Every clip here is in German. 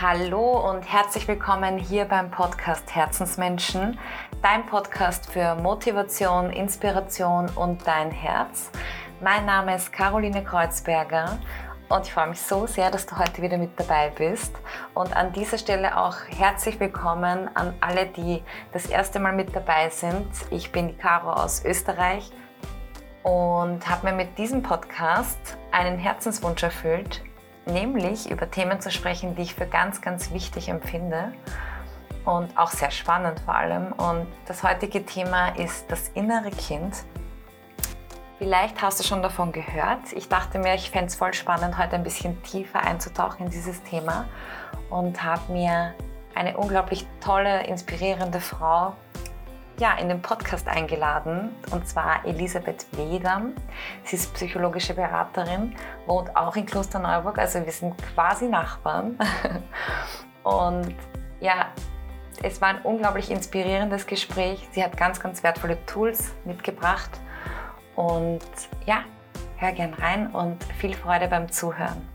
Hallo und herzlich willkommen hier beim Podcast Herzensmenschen, dein Podcast für Motivation, Inspiration und dein Herz. Mein Name ist Caroline Kreuzberger und ich freue mich so sehr, dass du heute wieder mit dabei bist. Und an dieser Stelle auch herzlich willkommen an alle, die das erste Mal mit dabei sind. Ich bin die Caro aus Österreich und habe mir mit diesem Podcast einen Herzenswunsch erfüllt, nämlich über Themen zu sprechen, die ich für ganz, ganz wichtig empfinde und auch sehr spannend vor allem. Und das heutige Thema ist das innere Kind. Vielleicht hast du schon davon gehört. Ich dachte mir, ich fände es voll spannend, heute ein bisschen tiefer einzutauchen in dieses Thema und habe mir eine unglaublich tolle, inspirierende Frau ja, in den Podcast eingeladen, und zwar Elisabeth Wedam. Sie ist psychologische Beraterin, wohnt auch in Klosterneuburg, also wir sind quasi Nachbarn. Und ja, es war ein unglaublich inspirierendes Gespräch. Sie hat ganz, ganz wertvolle Tools mitgebracht. Und ja, hör gern rein und viel Freude beim Zuhören.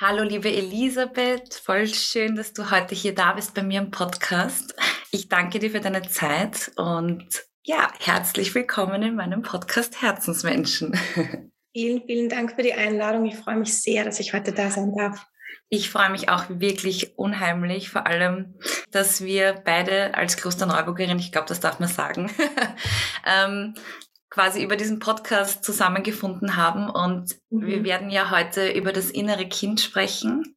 Hallo liebe Elisabeth, voll schön, dass du heute hier da bist bei mir im Podcast. Ich danke dir für deine Zeit und ja, herzlich willkommen in meinem Podcast Herzensmenschen. Vielen, vielen Dank für die Einladung. Ich freue mich sehr, dass ich heute da sein darf. Ich freue mich auch wirklich unheimlich, vor allem, dass wir beide als Klosterneuburgerin, ich glaube, das darf man sagen, ähm, quasi über diesen Podcast zusammengefunden haben. Und mhm. wir werden ja heute über das innere Kind sprechen.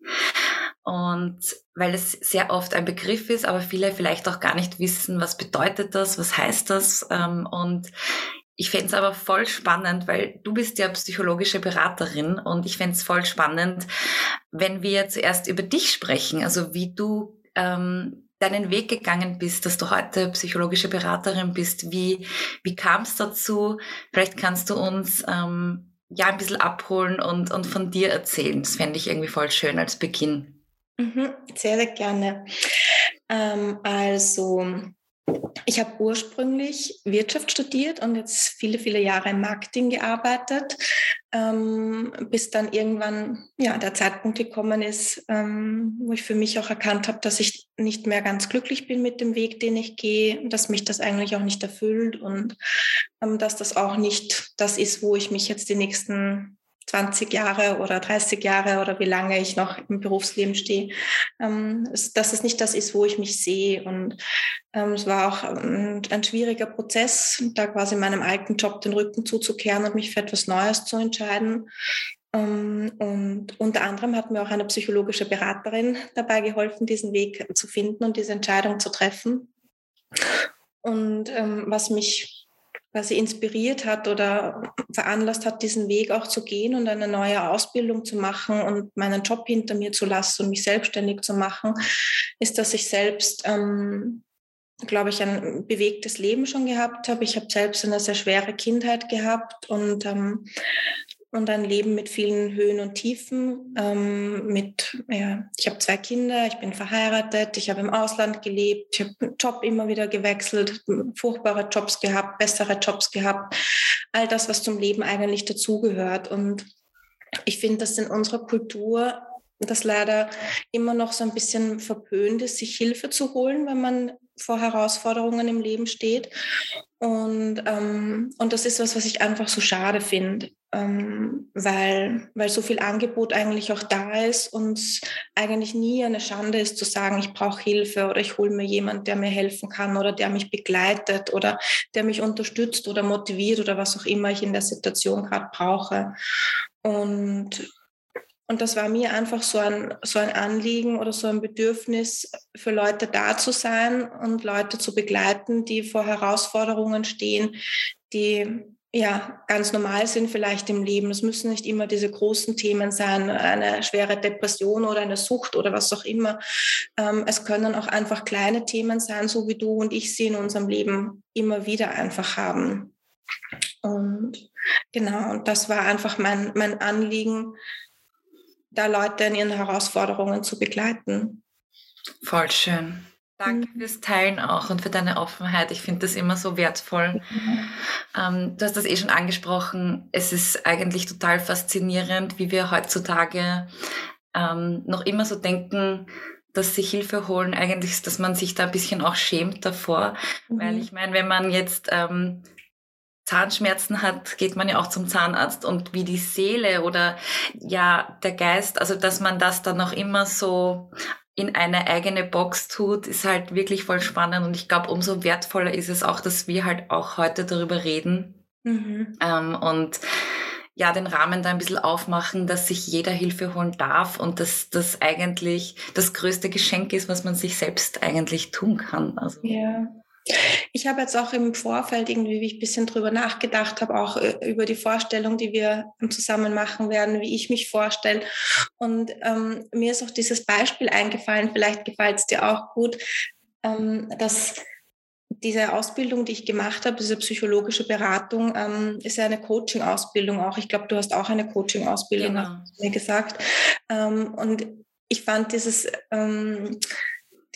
Und weil es sehr oft ein Begriff ist, aber viele vielleicht auch gar nicht wissen, was bedeutet das, was heißt das. Ähm, und ich fände es aber voll spannend, weil du bist ja psychologische Beraterin und ich fände es voll spannend, wenn wir zuerst über dich sprechen, also wie du ähm, deinen Weg gegangen bist, dass du heute psychologische Beraterin bist. Wie, wie kam es dazu? Vielleicht kannst du uns ähm, ja ein bisschen abholen und, und von dir erzählen. Das fände ich irgendwie voll schön als Beginn. Mhm, sehr, sehr gerne. Ähm, also, ich habe ursprünglich Wirtschaft studiert und jetzt viele, viele Jahre im Marketing gearbeitet, ähm, bis dann irgendwann ja, der Zeitpunkt gekommen ist, ähm, wo ich für mich auch erkannt habe, dass ich nicht mehr ganz glücklich bin mit dem Weg, den ich gehe, dass mich das eigentlich auch nicht erfüllt und ähm, dass das auch nicht das ist, wo ich mich jetzt die nächsten 20 Jahre oder 30 Jahre oder wie lange ich noch im Berufsleben stehe, ähm, dass es nicht das ist, wo ich mich sehe. Und ähm, es war auch ein, ein, schwieriger Prozess, da quasi meinem alten Job den Rücken zuzukehren und mich für etwas Neues zu entscheiden. Ähm, und unter anderem hat mir auch eine psychologische Beraterin dabei geholfen, diesen Weg zu finden und diese Entscheidung zu treffen. Und ähm, was mich quasi inspiriert hat oder veranlasst hat, diesen Weg auch zu gehen und eine neue Ausbildung zu machen und meinen Job hinter mir zu lassen und mich selbstständig zu machen, ist, dass ich selbst, ähm, glaube ich, ein bewegtes Leben schon gehabt habe. Ich habe selbst eine sehr schwere Kindheit gehabt und ähm, und ein Leben mit vielen Höhen und Tiefen. Ähm, mit, ja, ich habe zwei Kinder, ich bin verheiratet, ich habe im Ausland gelebt, ich habe Job immer wieder gewechselt, furchtbare Jobs gehabt, bessere Jobs gehabt. All das, was zum Leben eigentlich dazugehört. Und ich finde, dass in unserer Kultur das leider immer noch so ein bisschen verpönt ist, sich Hilfe zu holen, wenn man vor Herausforderungen im Leben steht. Und, ähm, und das ist was, was ich einfach so schade finde, ähm, weil, weil so viel Angebot eigentlich auch da ist und eigentlich nie eine Schande ist zu sagen, ich brauche Hilfe oder ich hole mir jemanden, der mir helfen kann oder der mich begleitet oder der mich unterstützt oder motiviert oder was auch immer ich in der Situation gerade brauche. Und und das war mir einfach so ein, so ein Anliegen oder so ein Bedürfnis, für Leute da zu sein und Leute zu begleiten, die vor Herausforderungen stehen, die ja ganz normal sind vielleicht im Leben. Es müssen nicht immer diese großen Themen sein, eine schwere Depression oder eine Sucht oder was auch immer. Ähm, es können auch einfach kleine Themen sein, so wie du und ich sie in unserem Leben immer wieder einfach haben. Und genau, und das war einfach mein, mein Anliegen, da Leute in ihren Herausforderungen zu begleiten. Voll schön. Danke mhm. fürs Teilen auch und für deine Offenheit. Ich finde das immer so wertvoll. Mhm. Ähm, du hast das eh schon angesprochen. Es ist eigentlich total faszinierend, wie wir heutzutage ähm, noch immer so denken, dass sich Hilfe holen eigentlich ist, dass man sich da ein bisschen auch schämt davor. Mhm. Weil ich meine, wenn man jetzt ähm, Zahnschmerzen hat, geht man ja auch zum Zahnarzt und wie die Seele oder ja der Geist, also dass man das dann noch immer so in eine eigene Box tut, ist halt wirklich voll spannend und ich glaube, umso wertvoller ist es auch, dass wir halt auch heute darüber reden mhm. ähm, und ja, den Rahmen da ein bisschen aufmachen, dass sich jeder Hilfe holen darf und dass das eigentlich das größte Geschenk ist, was man sich selbst eigentlich tun kann. Also. Ja. Ich habe jetzt auch im Vorfeld irgendwie, wie ich ein bisschen drüber nachgedacht habe, auch äh, über die Vorstellung, die wir zusammen machen werden, wie ich mich vorstelle. Und ähm, mir ist auch dieses Beispiel eingefallen, vielleicht gefällt es dir auch gut, ähm, dass diese Ausbildung, die ich gemacht habe, diese psychologische Beratung, ähm, ist ja eine Coaching-Ausbildung auch. Ich glaube, du hast auch eine Coaching-Ausbildung, genau. mir gesagt. Ähm, und ich fand dieses ähm,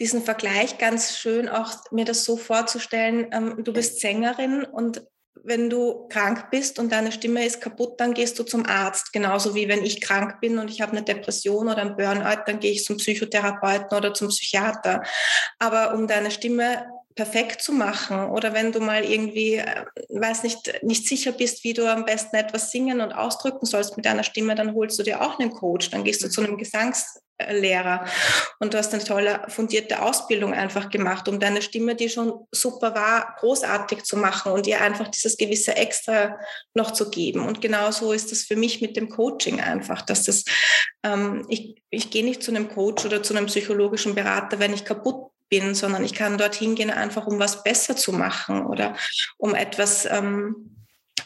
diesen Vergleich ganz schön, auch mir das so vorzustellen, ähm, du bist Sängerin und wenn du krank bist und deine Stimme ist kaputt, dann gehst du zum Arzt. Genauso wie wenn ich krank bin und ich habe eine Depression oder ein Burnout, dann gehe ich zum Psychotherapeuten oder zum Psychiater. Aber um deine Stimme perfekt zu machen oder wenn du mal irgendwie, äh, weiß nicht, nicht sicher bist, wie du am besten etwas singen und ausdrücken sollst mit deiner Stimme, dann holst du dir auch einen Coach, dann gehst du zu einem Gesangslehrer und du hast eine tolle fundierte Ausbildung einfach gemacht, um deine Stimme, die schon super war, großartig zu machen und ihr einfach dieses gewisse Extra noch zu geben. Und genauso ist das für mich mit dem Coaching einfach, dass das, ähm, ich, ich gehe nicht zu einem Coach oder zu einem psychologischen Berater, wenn ich kaputt bin, sondern ich kann dorthin gehen, einfach um was besser zu machen oder um etwas, ähm,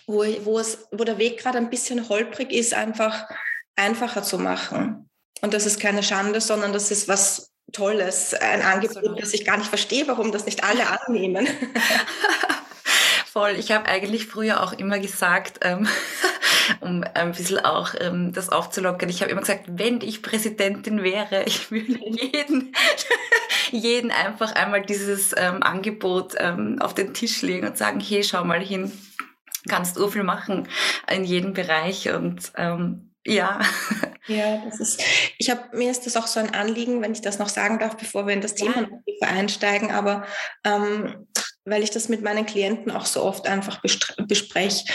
wo, wo, es, wo der Weg gerade ein bisschen holprig ist, einfach einfacher zu machen. Und das ist keine Schande, sondern das ist was Tolles, ein Angebot, das ich gar nicht verstehe, warum das nicht alle annehmen. Voll. Ich habe eigentlich früher auch immer gesagt, ähm, um ein bisschen auch ähm, das aufzulockern. Ich habe immer gesagt, wenn ich Präsidentin wäre, ich würde jeden, jeden einfach einmal dieses ähm, Angebot ähm, auf den Tisch legen und sagen, hey, schau mal hin, kannst du viel machen in jedem Bereich und ähm, ja. Ja, das ist, ich habe, mir ist das auch so ein Anliegen, wenn ich das noch sagen darf, bevor wir in das Thema noch tiefer einsteigen, aber ähm, weil ich das mit meinen Klienten auch so oft einfach bespreche.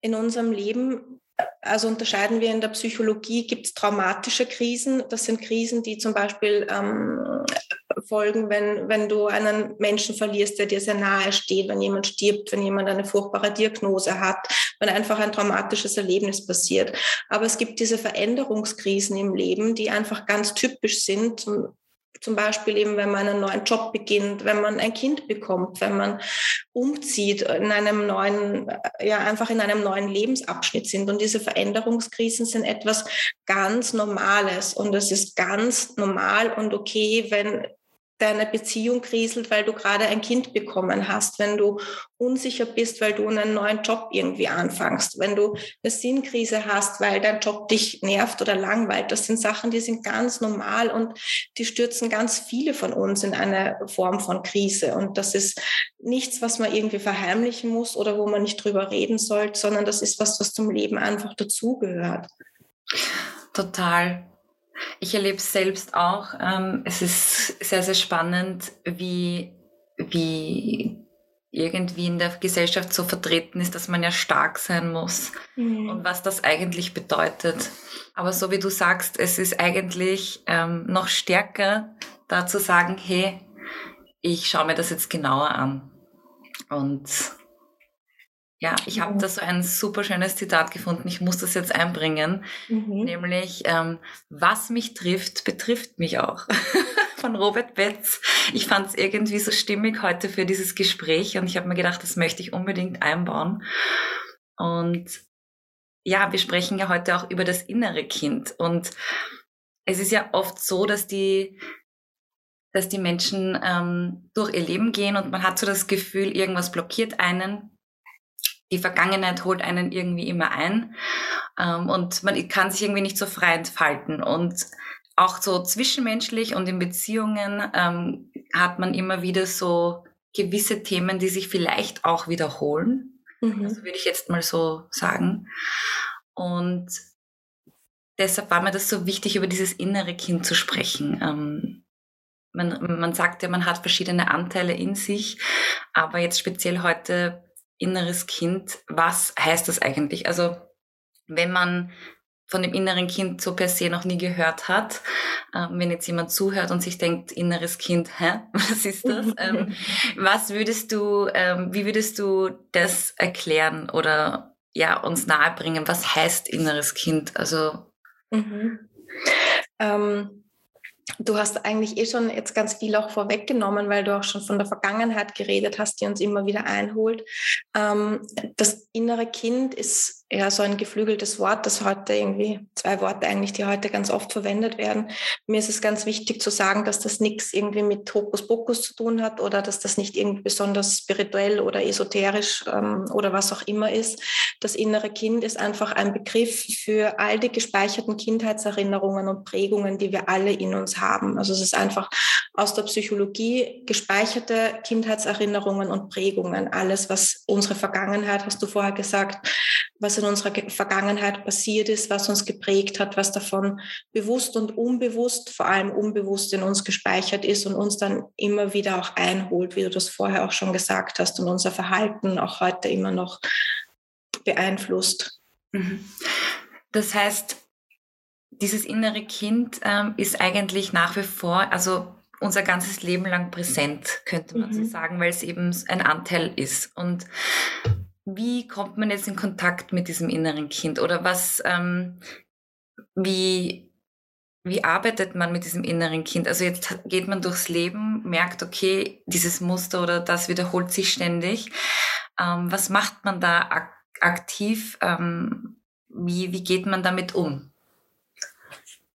In unserem Leben also unterscheiden wir in der Psychologie, gibt es traumatische Krisen. Das sind Krisen, die zum Beispiel ähm, folgen, wenn, wenn du einen Menschen verlierst, der dir sehr nahe steht, wenn jemand stirbt, wenn jemand eine furchtbare Diagnose hat, wenn einfach ein traumatisches Erlebnis passiert. Aber es gibt diese Veränderungskrisen im Leben, die einfach ganz typisch sind. Zum Beispiel eben, wenn man einen neuen Job beginnt, wenn man ein Kind bekommt, wenn man umzieht, in einem neuen, ja, einfach in einem neuen Lebensabschnitt sind. Und diese Veränderungskrisen sind etwas ganz Normales. Und es ist ganz normal und okay, wenn deine Beziehung kriselt, weil du gerade ein Kind bekommen hast, wenn du unsicher bist, weil du einen neuen Job irgendwie anfängst, wenn du eine Sinnkrise hast, weil dein Job dich nervt oder langweilt. Das sind Sachen, die sind ganz normal und die stürzen ganz viele von uns in eine Form von Krise. Und das ist nichts, was man irgendwie verheimlichen muss oder wo man nicht drüber reden sollte, sondern das ist was, was zum Leben einfach dazugehört. Total. Ich erlebe es selbst auch. Ähm, es ist sehr, sehr spannend, wie, wie irgendwie in der Gesellschaft so vertreten ist, dass man ja stark sein muss mhm. und was das eigentlich bedeutet. Aber so wie du sagst, es ist eigentlich ähm, noch stärker, da zu sagen, hey, ich schaue mir das jetzt genauer an. Und ja, ich habe da so ein super schönes Zitat gefunden. Ich muss das jetzt einbringen. Mhm. Nämlich, ähm, was mich trifft, betrifft mich auch. Von Robert Betz. Ich fand es irgendwie so stimmig heute für dieses Gespräch und ich habe mir gedacht, das möchte ich unbedingt einbauen. Und ja, wir sprechen ja heute auch über das innere Kind. Und es ist ja oft so, dass die, dass die Menschen ähm, durch ihr Leben gehen und man hat so das Gefühl, irgendwas blockiert einen die Vergangenheit holt einen irgendwie immer ein ähm, und man kann sich irgendwie nicht so frei entfalten. Und auch so zwischenmenschlich und in Beziehungen ähm, hat man immer wieder so gewisse Themen, die sich vielleicht auch wiederholen. Mhm. Also würde ich jetzt mal so sagen. Und deshalb war mir das so wichtig, über dieses innere Kind zu sprechen. Ähm, man, man sagt ja, man hat verschiedene Anteile in sich, aber jetzt speziell heute inneres Kind, was heißt das eigentlich? Also wenn man von dem inneren Kind so per se noch nie gehört hat. Ähm, wenn jetzt jemand zuhört und sich denkt, inneres Kind, hä, was ist das? ähm, was würdest du, ähm, wie würdest du das erklären oder ja, uns nahebringen? Was heißt inneres Kind? Also mhm. Du hast eigentlich eh schon jetzt ganz viel auch vorweggenommen, weil du auch schon von der Vergangenheit geredet hast, die uns immer wieder einholt. Ähm, das innere Kind ist ja so ein geflügeltes Wort, das heute irgendwie, zwei Worte eigentlich, die heute ganz oft verwendet werden. Mir ist es ganz wichtig zu sagen, dass das nichts irgendwie mit Hokuspokus zu tun hat oder dass das nicht irgendwie besonders spirituell oder esoterisch ähm, oder was auch immer ist. Das innere Kind ist einfach ein Begriff für all die gespeicherten Kindheitserinnerungen und Prägungen, die wir alle in uns haben. Also es ist einfach aus der Psychologie gespeicherte Kindheitserinnerungen und Prägungen. Alles, was unsere Vergangenheit, hast du vorher gesagt, was in unserer Vergangenheit passiert ist, was uns geprägt hat, was davon bewusst und unbewusst, vor allem unbewusst in uns gespeichert ist und uns dann immer wieder auch einholt, wie du das vorher auch schon gesagt hast und unser Verhalten auch heute immer noch beeinflusst. Mhm. Das heißt, dieses innere Kind ähm, ist eigentlich nach wie vor, also unser ganzes Leben lang präsent, könnte man mhm. so sagen, weil es eben ein Anteil ist. Und wie kommt man jetzt in Kontakt mit diesem inneren Kind? Oder was, ähm, wie, wie arbeitet man mit diesem inneren Kind? Also jetzt geht man durchs Leben, merkt, okay, dieses Muster oder das wiederholt sich ständig. Ähm, was macht man da ak aktiv? Ähm, wie, wie geht man damit um?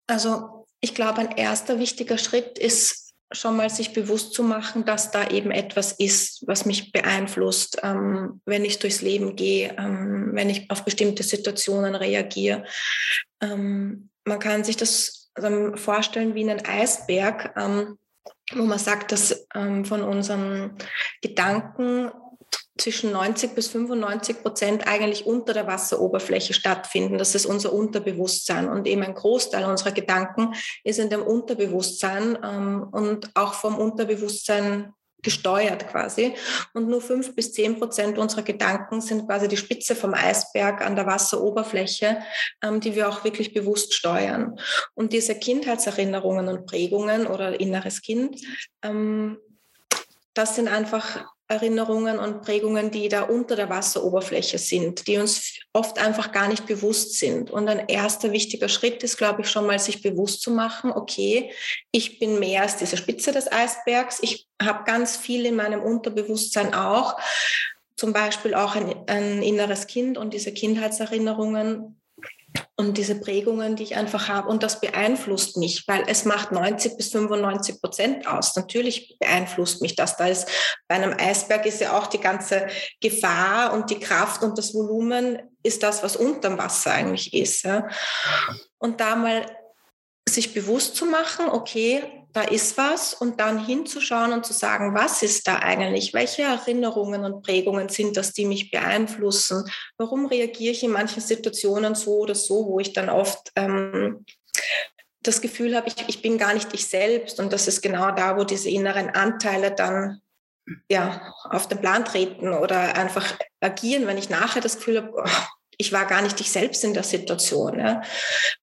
Also ich glaube, ein erster wichtiger Schritt ist schon mal sich bewusst zu machen, dass da eben etwas ist, was mich beeinflusst, ähm, wenn ich durchs Leben gehe, ähm, wenn ich auf bestimmte Situationen reagiere. Ähm, man kann sich das ähm, vorstellen wie einen Eisberg, ähm, wo man sagt, dass ähm, von unseren Gedanken zwischen 90 bis 95 Prozent eigentlich unter der Wasseroberfläche stattfinden. Das ist unser Unterbewusstsein. Und eben ein Großteil unserer Gedanken ist in dem Unterbewusstsein ähm, und auch vom Unterbewusstsein gesteuert quasi. Und nur fünf bis zehn Prozent unserer Gedanken sind quasi die Spitze vom Eisberg an der Wasseroberfläche, ähm, die wir auch wirklich bewusst steuern. Und diese Kindheitserinnerungen und Prägungen oder inneres Kind, ähm, das sind einfach Erinnerungen und Prägungen, die da unter der Wasseroberfläche sind, die uns oft einfach gar nicht bewusst sind. Und ein erster wichtiger Schritt ist, glaube ich, schon mal sich bewusst zu machen, okay, ich bin mehr als diese Spitze des Eisbergs. Ich habe ganz viel in meinem Unterbewusstsein auch, zum Beispiel auch ein, ein inneres Kind und diese Kindheitserinnerungen und diese Prägungen, die ich einfach habe. Und das beeinflusst mich, weil es macht 90 bis 95 Prozent aus. Natürlich beeinflusst mich das. Da ist bei einem Eisberg ist ja auch die ganze Gefahr und die Kraft und das Volumen ist das, was unterm Wasser eigentlich ist. Ja. Und da mal sich bewusst zu machen, okay, da ist was und dann hinzuschauen und zu sagen, was ist da eigentlich? Welche Erinnerungen und Prägungen sind das, die mich beeinflussen? Warum reagiere ich in manchen Situationen so oder so, wo ich dann oft ähm, das Gefühl habe, ich, ich bin gar nicht ich selbst und das ist genau da, wo diese inneren Anteile dann ja, auf den Plan treten oder einfach agieren, wenn ich nachher das Gefühl habe, oh, ich war gar nicht ich selbst in der Situation, ja,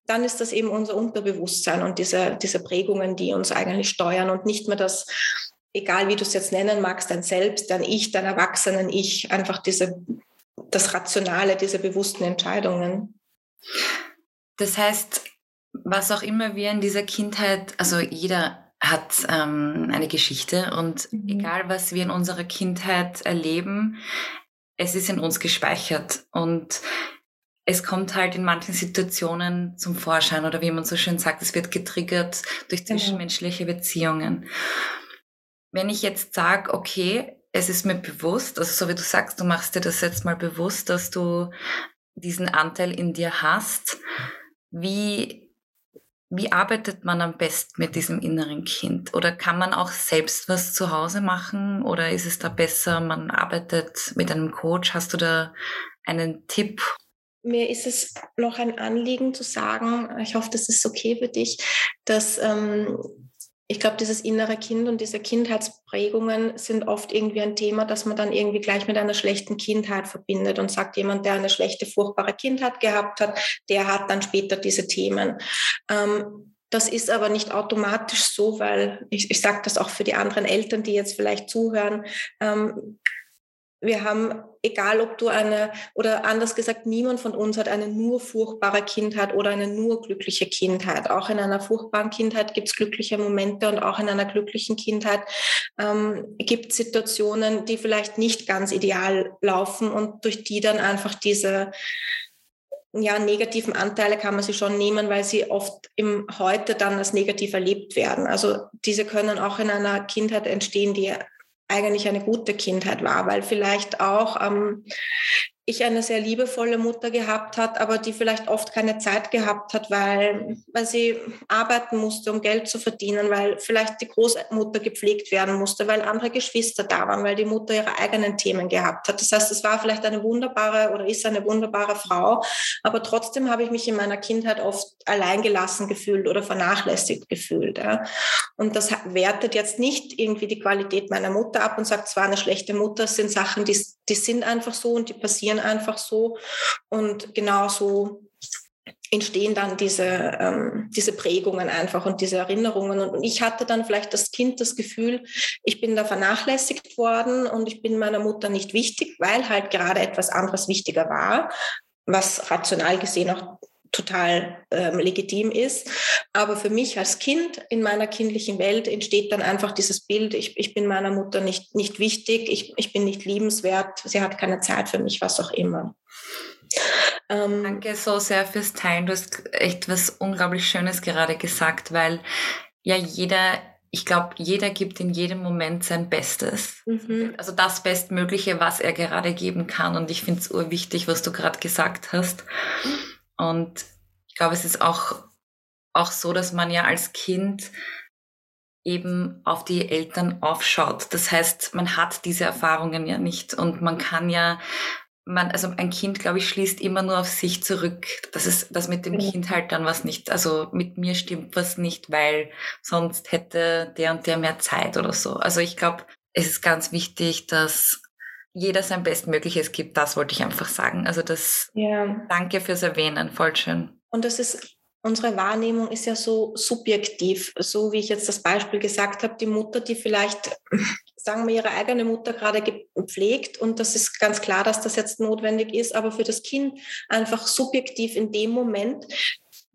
dann ist das eben unser Unterbewusstsein und diese, diese Prägungen, die uns eigentlich steuern und nicht mehr das, egal wie du es jetzt nennen magst, dein Selbst, dein Ich, dein Erwachsenen Ich, einfach diese, das Rationale, diese bewussten Entscheidungen. Das heißt, was auch immer wir in dieser Kindheit, also jeder hat ähm, eine Geschichte und mhm. egal was wir in unserer Kindheit erleben, es ist in uns gespeichert und es kommt halt in manchen Situationen zum Vorschein oder wie man so schön sagt, es wird getriggert durch genau. zwischenmenschliche Beziehungen. Wenn ich jetzt sage, okay, es ist mir bewusst, also so wie du sagst, du machst dir das jetzt mal bewusst, dass du diesen Anteil in dir hast, wie wie arbeitet man am besten mit diesem inneren Kind? Oder kann man auch selbst was zu Hause machen? Oder ist es da besser, man arbeitet mit einem Coach? Hast du da einen Tipp? mir ist es noch ein Anliegen zu sagen, ich hoffe, das ist okay für dich, dass ähm, ich glaube, dieses innere Kind und diese Kindheitsprägungen sind oft irgendwie ein Thema, das man dann irgendwie gleich mit einer schlechten Kindheit verbindet und sagt, jemand, der eine schlechte, furchtbare Kindheit gehabt hat, der hat dann später diese Themen. Ähm, das ist aber nicht automatisch so, weil ich, ich sage das auch für die anderen Eltern, die jetzt vielleicht zuhören. Ähm, wir haben, egal ob du eine, oder anders gesagt, niemand von uns hat eine nur furchtbare Kindheit oder eine nur glückliche Kindheit. Auch in einer furchtbaren Kindheit gibt es glückliche Momente und auch in einer glücklichen Kindheit ähm, gibt es Situationen, die vielleicht nicht ganz ideal laufen und durch die dann einfach diese ja, negativen Anteile kann man sie schon nehmen, weil sie oft im Heute dann als negativ erlebt werden. Also diese können auch in einer Kindheit entstehen, die eigentlich eine gute Kindheit war, weil vielleicht auch ähm, ich eine sehr liebevolle Mutter gehabt hat, aber die vielleicht oft keine Zeit gehabt hat, weil, weil sie arbeiten musste, um Geld zu verdienen, weil vielleicht die Großmutter gepflegt werden musste, weil andere Geschwister da waren, weil die Mutter ihre eigenen Themen gehabt hat. Das heißt, es war vielleicht eine wunderbare oder ist eine wunderbare Frau, aber trotzdem habe ich mich in meiner Kindheit oft alleingelassen gefühlt oder vernachlässigt gefühlt. Ja. Und das wertet jetzt nicht irgendwie die Qualität meiner Mutter ab und sagt, es war eine schlechte Mutter, es sind Sachen, die, die sind einfach so und die passieren passieren einfach so. Und genauso entstehen dann diese, ähm, diese Prägungen einfach und diese Erinnerungen. Und ich hatte dann vielleicht das Kind das Gefühl, ich bin da vernachlässigt worden und ich bin meiner Mutter nicht wichtig, weil halt gerade etwas anderes wichtiger war, was rational gesehen auch total ähm, legitim ist. Aber für mich als Kind in meiner kindlichen Welt entsteht dann einfach dieses Bild, ich, ich bin meiner Mutter nicht, nicht wichtig, ich, ich bin nicht liebenswert, sie hat keine Zeit für mich, was auch immer. Ähm, Danke so sehr fürs Teilen. Du hast echt was unglaublich Schönes gerade gesagt, weil ja jeder ich glaube, jeder gibt in jedem Moment sein Bestes. Mhm. Also das Bestmögliche, was er gerade geben kann. Und ich finde es urwichtig, was du gerade gesagt hast. Und ich glaube, es ist auch, auch so, dass man ja als Kind eben auf die Eltern aufschaut. Das heißt, man hat diese Erfahrungen ja nicht und man kann ja, man, also ein Kind, glaube ich, schließt immer nur auf sich zurück. Das ist, das mit dem Kind halt dann was nicht, also mit mir stimmt was nicht, weil sonst hätte der und der mehr Zeit oder so. Also ich glaube, es ist ganz wichtig, dass jeder sein Bestmögliches gibt, das wollte ich einfach sagen. Also das, ja. danke fürs Erwähnen, voll schön. Und das ist, unsere Wahrnehmung ist ja so subjektiv, so wie ich jetzt das Beispiel gesagt habe, die Mutter, die vielleicht, sagen wir, ihre eigene Mutter gerade gepflegt und das ist ganz klar, dass das jetzt notwendig ist, aber für das Kind einfach subjektiv in dem Moment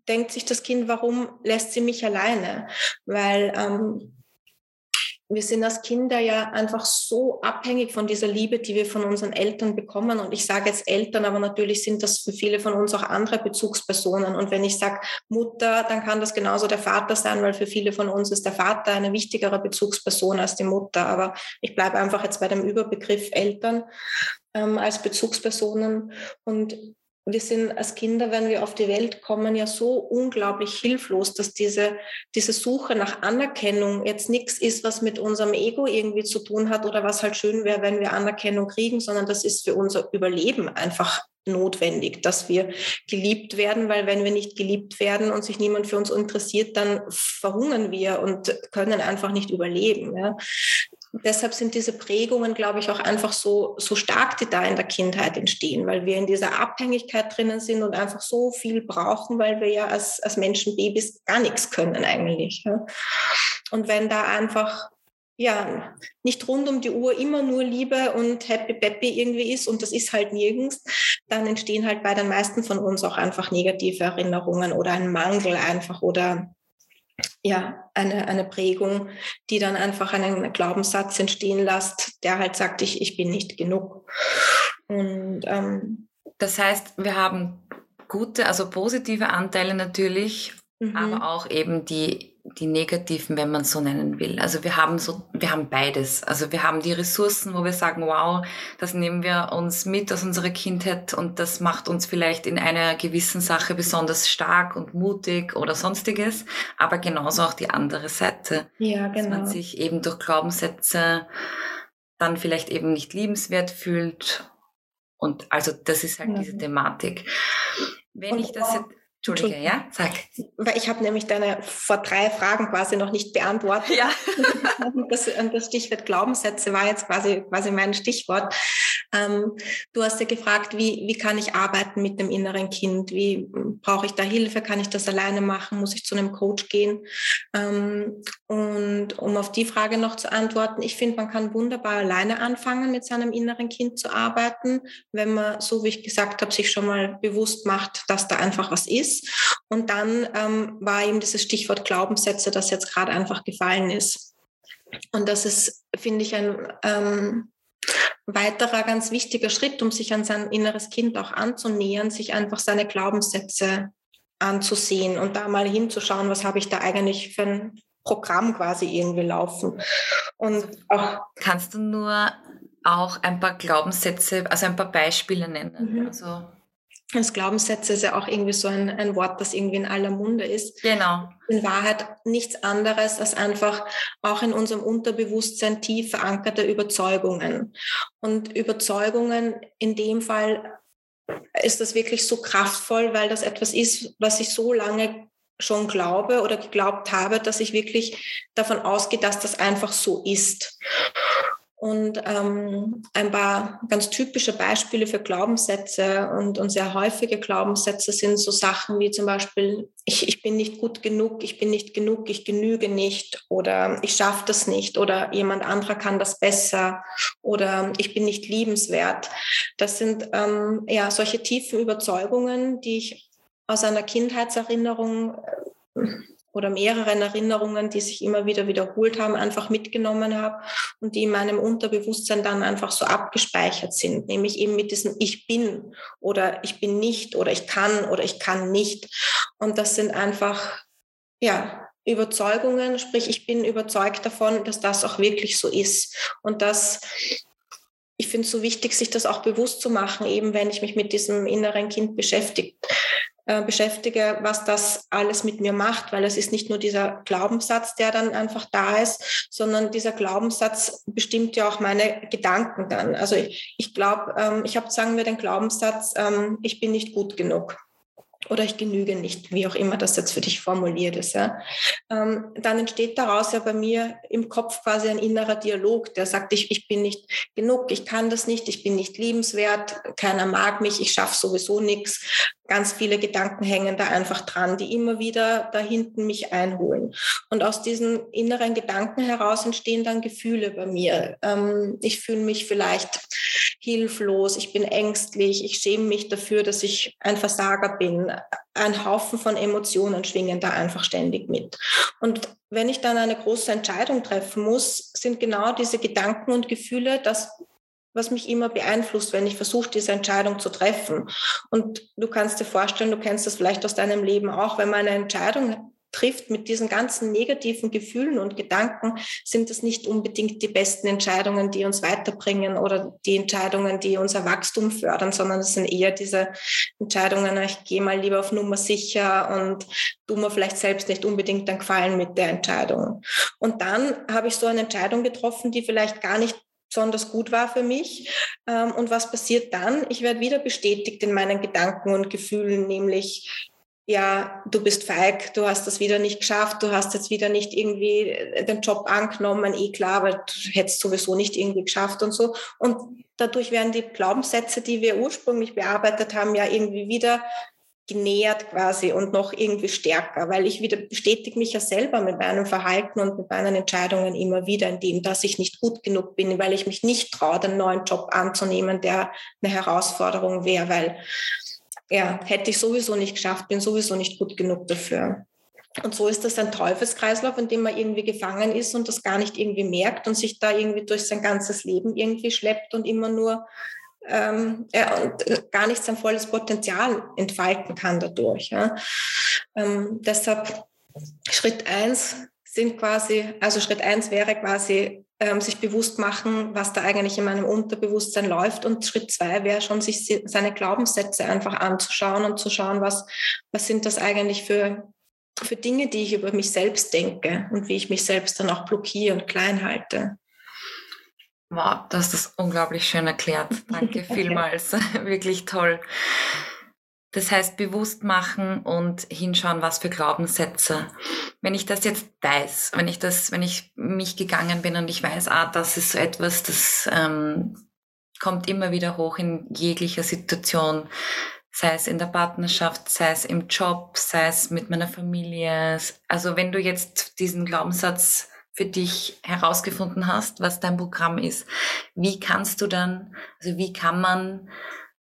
denkt sich das Kind, warum lässt sie mich alleine? Weil ähm, wir sind als Kinder ja einfach so abhängig von dieser Liebe, die wir von unseren Eltern bekommen. Und ich sage jetzt Eltern, aber natürlich sind das für viele von uns auch andere Bezugspersonen. Und wenn ich sage Mutter, dann kann das genauso der Vater sein, weil für viele von uns ist der Vater eine wichtigere Bezugsperson als die Mutter. Aber ich bleibe einfach jetzt bei dem Überbegriff Eltern ähm, als Bezugspersonen. Und wir sind als Kinder, wenn wir auf die Welt kommen, ja so unglaublich hilflos, dass diese, diese Suche nach Anerkennung jetzt nichts ist, was mit unserem Ego irgendwie zu tun hat oder was halt schön wäre, wenn wir Anerkennung kriegen, sondern das ist für unser Überleben einfach notwendig, dass wir geliebt werden, weil wenn wir nicht geliebt werden und sich niemand für uns interessiert, dann verhungern wir und können einfach nicht überleben. Ja deshalb sind diese Prägungen, glaube ich, auch einfach so, so stark, die da in der Kindheit entstehen, weil wir in dieser Abhängigkeit drinnen sind und einfach so viel brauchen, weil wir ja als, als Menschen Babys gar nichts können eigentlich. Ja. Und wenn da einfach ja, nicht rund um die Uhr immer nur Liebe und Happy Peppy irgendwie ist und das ist halt nirgends, dann entstehen halt bei den meisten von uns auch einfach negative Erinnerungen oder ein Mangel einfach oder ja, eine, eine Prägung, die dann einfach einen Glaubenssatz entstehen lässt, der halt sagt, ich, ich bin nicht genug. Und, ähm, das heißt, wir haben gute, also positive Anteile natürlich, mhm. aber auch eben die die negativen, wenn man so nennen will. Also wir haben so, wir haben beides. Also wir haben die Ressourcen, wo wir sagen, wow, das nehmen wir uns mit aus unserer Kindheit und das macht uns vielleicht in einer gewissen Sache besonders stark und mutig oder sonstiges. Aber genauso auch die andere Seite. Ja, genau. Dass man genau. sich eben durch Glaubenssätze dann vielleicht eben nicht liebenswert fühlt Und also das ist halt ja. diese Thematik. Wenn und ich das jetzt Entschuldige, ja, sag. Weil ich habe nämlich deine vor drei Fragen quasi noch nicht beantwortet. Ja. das, das Stichwort Glaubenssätze war jetzt quasi, quasi mein Stichwort. Ähm, du hast ja gefragt, wie, wie kann ich arbeiten mit dem inneren Kind? Wie brauche ich da Hilfe? Kann ich das alleine machen? Muss ich zu einem Coach gehen? Ähm, und um auf die Frage noch zu antworten, ich finde, man kann wunderbar alleine anfangen, mit seinem inneren Kind zu arbeiten, wenn man, so wie ich gesagt habe, sich schon mal bewusst macht, dass da einfach was ist ist. Und dann ähm, war eben dieses Stichwort Glaubenssätze, das jetzt gerade einfach gefallen ist. Und das ist, finde ich, ein ähm, weiterer ganz wichtiger Schritt, um sich an sein inneres Kind auch anzunähern, sich einfach seine Glaubenssätze anzusehen und da mal hinzuschauen, was habe ich da eigentlich für ein Programm quasi irgendwie laufen. Und auch kannst du nur auch ein paar Glaubenssätze, also ein paar Beispiele nennen. Mhm. Also als Glaubenssätze ist ja auch irgendwie so ein, ein Wort, das irgendwie in aller Munde ist. Genau. In Wahrheit nichts anderes als einfach auch in unserem Unterbewusstsein tief verankerte Überzeugungen. Und Überzeugungen in dem Fall ist das wirklich so kraftvoll, weil das etwas ist, was ich so lange schon glaube oder geglaubt habe, dass ich wirklich davon ausgehe, dass das einfach so ist. Und ähm, ein paar ganz typische Beispiele für Glaubenssätze und, und sehr häufige Glaubenssätze sind so Sachen wie zum Beispiel, ich, ich bin nicht gut genug, ich bin nicht genug, ich genüge nicht oder ich schaffe das nicht oder jemand anderer kann das besser oder ich bin nicht liebenswert. Das sind ähm, ja solche tiefen Überzeugungen, die ich aus einer Kindheitserinnerung äh, oder mehreren Erinnerungen, die sich immer wieder wiederholt haben, einfach mitgenommen habe und die in meinem Unterbewusstsein dann einfach so abgespeichert sind, nämlich eben mit diesem Ich bin oder ich bin nicht oder ich kann oder ich kann nicht. Und das sind einfach, ja, Überzeugungen, sprich, ich bin überzeugt davon, dass das auch wirklich so ist. Und das ich finde es so wichtig, sich das auch bewusst zu machen, eben wenn ich mich mit diesem inneren Kind beschäftigt, äh, beschäftige, was das alles mit mir macht, weil es ist nicht nur dieser Glaubenssatz, der dann einfach da ist, sondern dieser Glaubenssatz bestimmt ja auch meine Gedanken dann. Also ich, ich glaube, ähm, ich habe, sagen wir, den Glaubenssatz, ähm, ich bin nicht gut genug oder ich genüge nicht, wie auch immer das jetzt für dich formuliert ist. Ja. Ähm, dann entsteht daraus ja bei mir im Kopf quasi ein innerer Dialog, der sagt, ich, ich bin nicht genug, ich kann das nicht, ich bin nicht liebenswert, keiner mag mich, ich schaffe sowieso nichts. Ganz viele Gedanken hängen da einfach dran, die immer wieder da hinten mich einholen. Und aus diesen inneren Gedanken heraus entstehen dann Gefühle bei mir. Ähm, ich fühle mich vielleicht hilflos, ich bin ängstlich, ich schäme mich dafür, dass ich ein Versager bin. Ein Haufen von Emotionen schwingen da einfach ständig mit. Und wenn ich dann eine große Entscheidung treffen muss, sind genau diese Gedanken und Gefühle das, was mich immer beeinflusst, wenn ich versuche, diese Entscheidung zu treffen. Und du kannst dir vorstellen, du kennst das vielleicht aus deinem Leben auch, wenn man eine Entscheidung trifft mit diesen ganzen negativen Gefühlen und Gedanken, sind das nicht unbedingt die besten Entscheidungen, die uns weiterbringen oder die Entscheidungen, die unser Wachstum fördern, sondern es sind eher diese Entscheidungen, ich gehe mal lieber auf Nummer sicher und tu mir vielleicht selbst nicht unbedingt dann gefallen mit der Entscheidung. Und dann habe ich so eine Entscheidung getroffen, die vielleicht gar nicht besonders gut war für mich. Ähm, und was passiert dann? Ich werde wieder bestätigt in meinen Gedanken und Gefühlen, nämlich ja, du bist feig, du hast das wieder nicht geschafft, du hast jetzt wieder nicht irgendwie den Job angenommen, eh klar, weil du hättest sowieso nicht irgendwie geschafft und so. Und dadurch werden die Glaubenssätze, die wir ursprünglich bearbeitet haben, ja irgendwie wieder genähert quasi und noch irgendwie stärker, weil ich wieder bestätige mich ja selber mit meinem Verhalten und mit meinen Entscheidungen immer wieder, indem dass ich nicht gut genug bin, weil ich mich nicht traue, den neuen Job anzunehmen, der eine Herausforderung wäre, weil ja, hätte ich sowieso nicht geschafft, bin sowieso nicht gut genug dafür. Und so ist das ein Teufelskreislauf, in dem man irgendwie gefangen ist und das gar nicht irgendwie merkt und sich da irgendwie durch sein ganzes Leben irgendwie schleppt und immer nur ähm, ja, und äh, gar nicht sein volles Potenzial entfalten kann dadurch. Ja. Ähm, deshalb Schritt eins sind quasi, also Schritt eins wäre quasi ähm, sich bewusst machen, was da eigentlich in meinem Unterbewusstsein läuft. Und Schritt zwei wäre schon, sich seine Glaubenssätze einfach anzuschauen und zu schauen, was, was sind das eigentlich für, für Dinge, die ich über mich selbst denke und wie ich mich selbst dann auch blockiere und klein halte. Wow, du hast das unglaublich schön erklärt. Danke vielmals. Wirklich toll. Das heißt, bewusst machen und hinschauen, was für Glaubenssätze. Wenn ich das jetzt weiß, wenn ich das, wenn ich mich gegangen bin und ich weiß, ah, das ist so etwas, das ähm, kommt immer wieder hoch in jeglicher Situation, sei es in der Partnerschaft, sei es im Job, sei es mit meiner Familie. Also wenn du jetzt diesen Glaubenssatz für dich herausgefunden hast, was dein Programm ist, wie kannst du dann, also wie kann man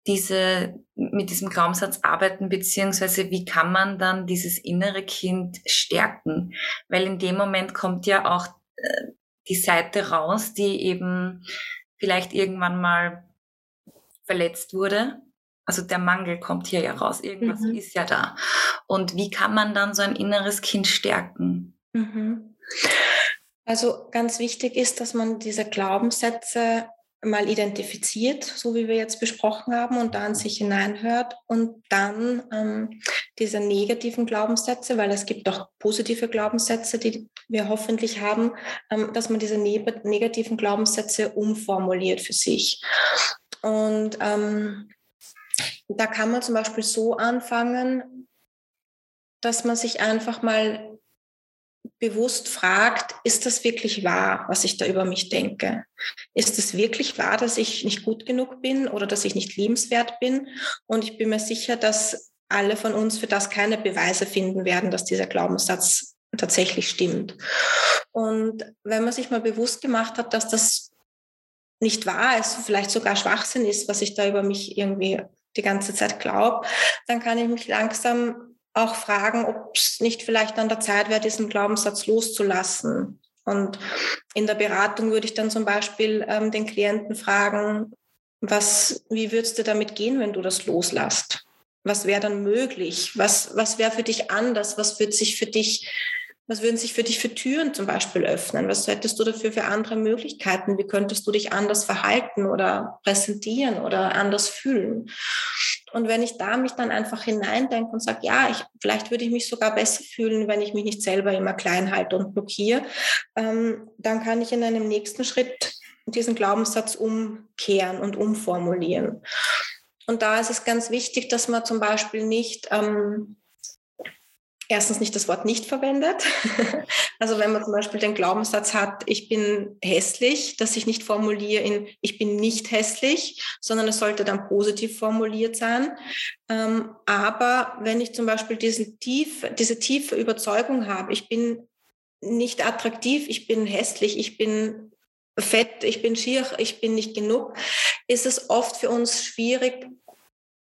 diese, mit diesem Glaubenssatz arbeiten, beziehungsweise wie kann man dann dieses innere Kind stärken? Weil in dem Moment kommt ja auch äh, die Seite raus, die eben vielleicht irgendwann mal verletzt wurde. Also der Mangel kommt hier ja raus. Irgendwas mhm. ist ja da. Und wie kann man dann so ein inneres Kind stärken? Mhm. Also ganz wichtig ist, dass man diese Glaubenssätze mal identifiziert, so wie wir jetzt besprochen haben, und dann sich hineinhört und dann ähm, diese negativen Glaubenssätze, weil es gibt auch positive Glaubenssätze, die wir hoffentlich haben, ähm, dass man diese ne negativen Glaubenssätze umformuliert für sich. Und ähm, da kann man zum Beispiel so anfangen, dass man sich einfach mal bewusst fragt, ist das wirklich wahr, was ich da über mich denke? Ist es wirklich wahr, dass ich nicht gut genug bin oder dass ich nicht liebenswert bin? Und ich bin mir sicher, dass alle von uns für das keine Beweise finden werden, dass dieser Glaubenssatz tatsächlich stimmt. Und wenn man sich mal bewusst gemacht hat, dass das nicht wahr ist, vielleicht sogar Schwachsinn ist, was ich da über mich irgendwie die ganze Zeit glaube, dann kann ich mich langsam auch fragen, ob es nicht vielleicht an der Zeit wäre, diesen Glaubenssatz loszulassen. Und in der Beratung würde ich dann zum Beispiel ähm, den Klienten fragen, was, wie würdest du damit gehen, wenn du das loslässt? Was wäre dann möglich? Was, was wäre für dich anders? Was wird sich für dich was würden sich für dich für Türen zum Beispiel öffnen? Was hättest du dafür für andere Möglichkeiten? Wie könntest du dich anders verhalten oder präsentieren oder anders fühlen? Und wenn ich da mich dann einfach hineindenke und sage, ja, ich, vielleicht würde ich mich sogar besser fühlen, wenn ich mich nicht selber immer klein halte und blockiere, ähm, dann kann ich in einem nächsten Schritt diesen Glaubenssatz umkehren und umformulieren. Und da ist es ganz wichtig, dass man zum Beispiel nicht ähm, erstens nicht das Wort nicht verwendet. Also wenn man zum Beispiel den Glaubenssatz hat, ich bin hässlich, dass ich nicht formuliere in ich bin nicht hässlich, sondern es sollte dann positiv formuliert sein. Ähm, aber wenn ich zum Beispiel diese tiefe, diese tiefe Überzeugung habe, ich bin nicht attraktiv, ich bin hässlich, ich bin fett, ich bin schier, ich bin nicht genug, ist es oft für uns schwierig,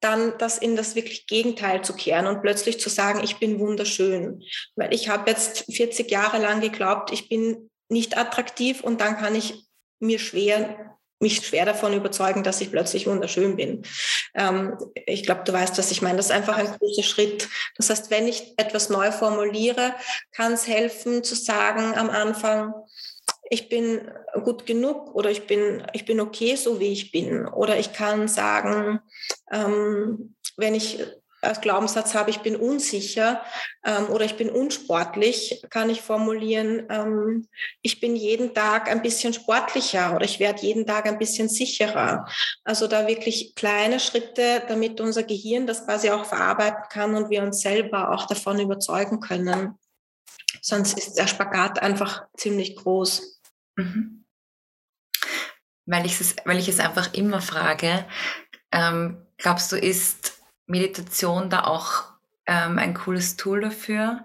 dann das in das wirklich Gegenteil zu kehren und plötzlich zu sagen, ich bin wunderschön. Weil ich habe jetzt 40 Jahre lang geglaubt, ich bin nicht attraktiv und dann kann ich mir schwer mich schwer davon überzeugen, dass ich plötzlich wunderschön bin. Ähm, ich glaube, du weißt, was ich meine. Das ist einfach ein großer Schritt. Das heißt, wenn ich etwas neu formuliere, kann es helfen zu sagen am Anfang, ich bin gut genug oder ich bin, ich bin okay, so wie ich bin. Oder ich kann sagen, ähm, wenn ich als Glaubenssatz habe, ich bin unsicher ähm, oder ich bin unsportlich, kann ich formulieren, ähm, ich bin jeden Tag ein bisschen sportlicher oder ich werde jeden Tag ein bisschen sicherer. Also da wirklich kleine Schritte, damit unser Gehirn das quasi auch verarbeiten kann und wir uns selber auch davon überzeugen können. Sonst ist der Spagat einfach ziemlich groß. Mhm. Weil, ich es, weil ich es einfach immer frage, ähm, glaubst du, ist Meditation da auch ähm, ein cooles Tool dafür?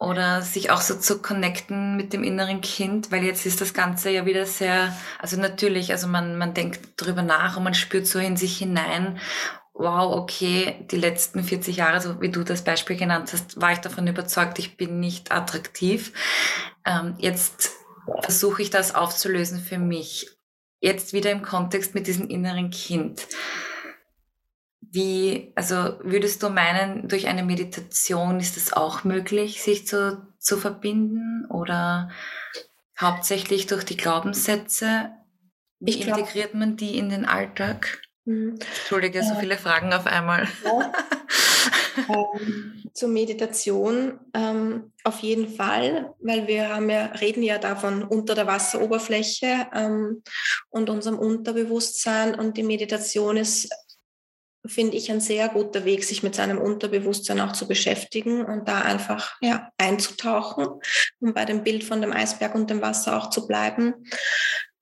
Oder sich auch so zu connecten mit dem inneren Kind, weil jetzt ist das Ganze ja wieder sehr, also natürlich, also man, man denkt drüber nach und man spürt so in sich hinein, wow, okay, die letzten 40 Jahre, so wie du das Beispiel genannt hast, war ich davon überzeugt, ich bin nicht attraktiv. Ähm, jetzt versuche ich das aufzulösen für mich. Jetzt wieder im Kontext mit diesem inneren Kind. Wie, also würdest du meinen, durch eine Meditation ist es auch möglich, sich zu, zu verbinden oder hauptsächlich durch die Glaubenssätze? Wie ich integriert man die in den Alltag? Mhm. Entschuldige, so viele Fragen auf einmal. Ja. ähm, zur Meditation ähm, auf jeden Fall, weil wir haben ja, reden ja davon unter der Wasseroberfläche ähm, und unserem Unterbewusstsein und die Meditation ist finde ich ein sehr guter Weg, sich mit seinem Unterbewusstsein auch zu beschäftigen und da einfach ja, einzutauchen, um bei dem Bild von dem Eisberg und dem Wasser auch zu bleiben.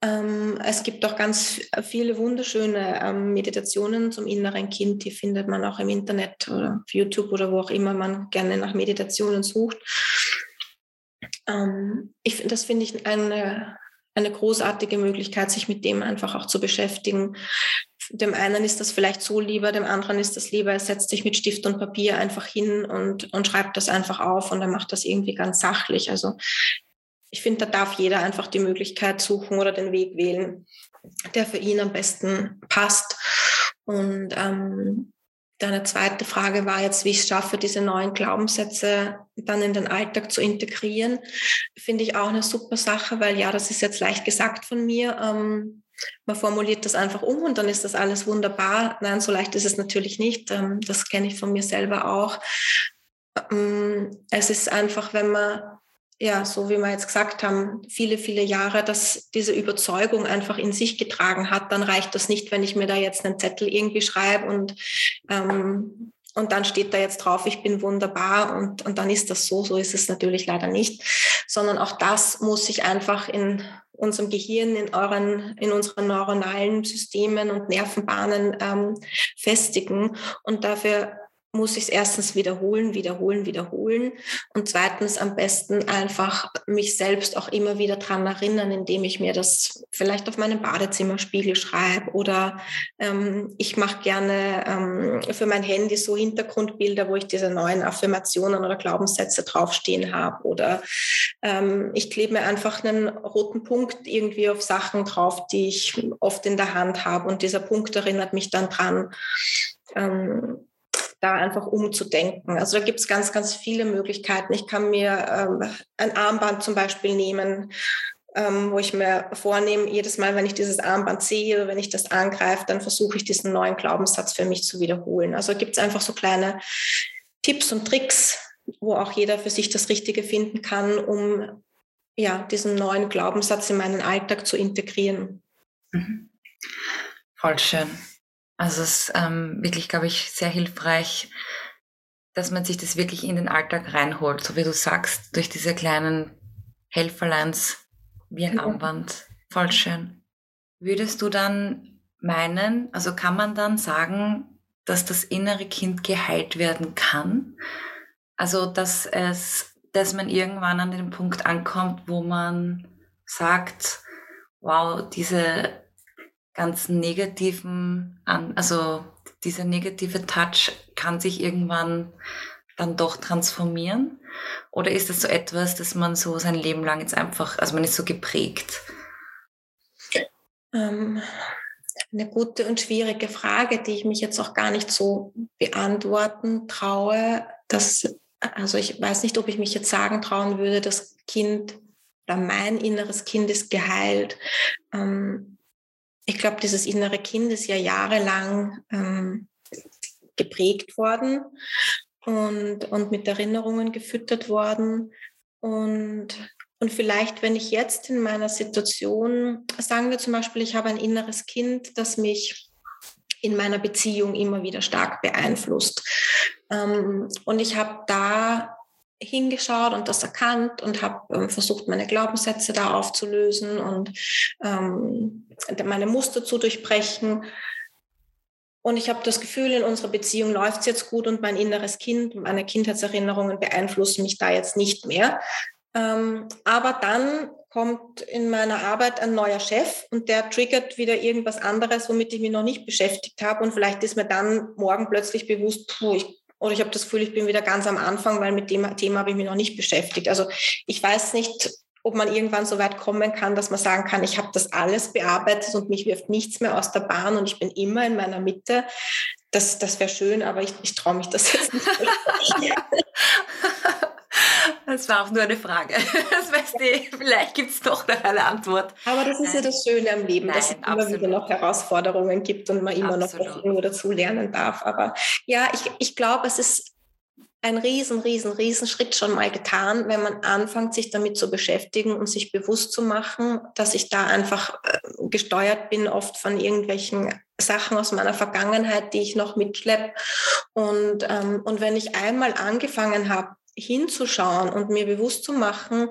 Ähm, es gibt auch ganz viele wunderschöne ähm, Meditationen zum inneren Kind, die findet man auch im Internet oder auf YouTube oder wo auch immer man gerne nach Meditationen sucht. Ähm, ich, das finde ich eine, eine großartige Möglichkeit, sich mit dem einfach auch zu beschäftigen. Dem einen ist das vielleicht so lieber, dem anderen ist das lieber, er setzt sich mit Stift und Papier einfach hin und, und schreibt das einfach auf und er macht das irgendwie ganz sachlich. Also ich finde, da darf jeder einfach die Möglichkeit suchen oder den Weg wählen, der für ihn am besten passt. Und ähm, Deine zweite Frage war jetzt, wie ich es schaffe, diese neuen Glaubenssätze dann in den Alltag zu integrieren. Finde ich auch eine super Sache, weil ja, das ist jetzt leicht gesagt von mir. Ähm, man formuliert das einfach um und dann ist das alles wunderbar. Nein, so leicht ist es natürlich nicht. Ähm, das kenne ich von mir selber auch. Ähm, es ist einfach, wenn man ja, so wie wir jetzt gesagt haben, viele, viele Jahre, dass diese Überzeugung einfach in sich getragen hat, dann reicht das nicht, wenn ich mir da jetzt einen Zettel irgendwie schreibe und, ähm, und dann steht da jetzt drauf, ich bin wunderbar und, und dann ist das so. So ist es natürlich leider nicht, sondern auch das muss sich einfach in unserem Gehirn, in, euren, in unseren neuronalen Systemen und Nervenbahnen ähm, festigen. Und dafür muss ich es erstens wiederholen, wiederholen, wiederholen und zweitens am besten einfach mich selbst auch immer wieder dran erinnern, indem ich mir das vielleicht auf meinem Badezimmerspiegel schreibe oder ähm, ich mache gerne ähm, für mein Handy so Hintergrundbilder, wo ich diese neuen Affirmationen oder Glaubenssätze draufstehen habe oder ähm, ich klebe mir einfach einen roten Punkt irgendwie auf Sachen drauf, die ich oft in der Hand habe und dieser Punkt erinnert mich dann dran. Da einfach umzudenken. Also da gibt es ganz, ganz viele Möglichkeiten. Ich kann mir ähm, ein Armband zum Beispiel nehmen, ähm, wo ich mir vornehme, jedes Mal, wenn ich dieses Armband sehe wenn ich das angreife, dann versuche ich diesen neuen Glaubenssatz für mich zu wiederholen. Also gibt es einfach so kleine Tipps und Tricks, wo auch jeder für sich das Richtige finden kann, um ja, diesen neuen Glaubenssatz in meinen Alltag zu integrieren. Mhm. Voll schön. Also es ist ähm, wirklich, glaube ich, sehr hilfreich, dass man sich das wirklich in den Alltag reinholt, so wie du sagst, durch diese kleinen Helferleins wie ein Armband. Voll schön. Würdest du dann meinen, also kann man dann sagen, dass das innere Kind geheilt werden kann? Also, dass es, dass man irgendwann an den Punkt ankommt, wo man sagt, wow, diese ganzen negativen, also dieser negative Touch kann sich irgendwann dann doch transformieren? Oder ist das so etwas, dass man so sein Leben lang jetzt einfach, also man ist so geprägt? Ähm, eine gute und schwierige Frage, die ich mich jetzt auch gar nicht so beantworten traue. Dass, also ich weiß nicht, ob ich mich jetzt sagen trauen würde, das Kind oder mein inneres Kind ist geheilt. Ähm, ich glaube, dieses innere Kind ist ja jahrelang ähm, geprägt worden und, und mit Erinnerungen gefüttert worden. Und, und vielleicht, wenn ich jetzt in meiner Situation, sagen wir zum Beispiel, ich habe ein inneres Kind, das mich in meiner Beziehung immer wieder stark beeinflusst. Ähm, und ich habe da hingeschaut und das erkannt und habe ähm, versucht, meine Glaubenssätze da aufzulösen und ähm, meine Muster zu durchbrechen. Und ich habe das Gefühl, in unserer Beziehung läuft es jetzt gut und mein inneres Kind, meine Kindheitserinnerungen beeinflussen mich da jetzt nicht mehr. Ähm, aber dann kommt in meiner Arbeit ein neuer Chef und der triggert wieder irgendwas anderes, womit ich mich noch nicht beschäftigt habe. Und vielleicht ist mir dann morgen plötzlich bewusst, puh, ich oder ich habe das Gefühl, ich bin wieder ganz am Anfang, weil mit dem Thema habe ich mich noch nicht beschäftigt. Also ich weiß nicht, ob man irgendwann so weit kommen kann, dass man sagen kann, ich habe das alles bearbeitet und mich wirft nichts mehr aus der Bahn und ich bin immer in meiner Mitte. Das, das wäre schön, aber ich, ich traue mich das jetzt nicht. Das war auch nur eine Frage. Das weißt du, vielleicht gibt es doch noch eine Antwort. Aber das ist ja das Schöne am Leben, Nein, dass es absolut. immer wieder noch Herausforderungen gibt und man immer absolut. noch was irgendwo dazu lernen darf. Aber ja, ich, ich glaube, es ist ein riesen, riesen, riesen Schritt schon mal getan, wenn man anfängt, sich damit zu beschäftigen und sich bewusst zu machen, dass ich da einfach äh, gesteuert bin, oft von irgendwelchen Sachen aus meiner Vergangenheit, die ich noch mitschleppe. Und, ähm, und wenn ich einmal angefangen habe, hinzuschauen und mir bewusst zu machen,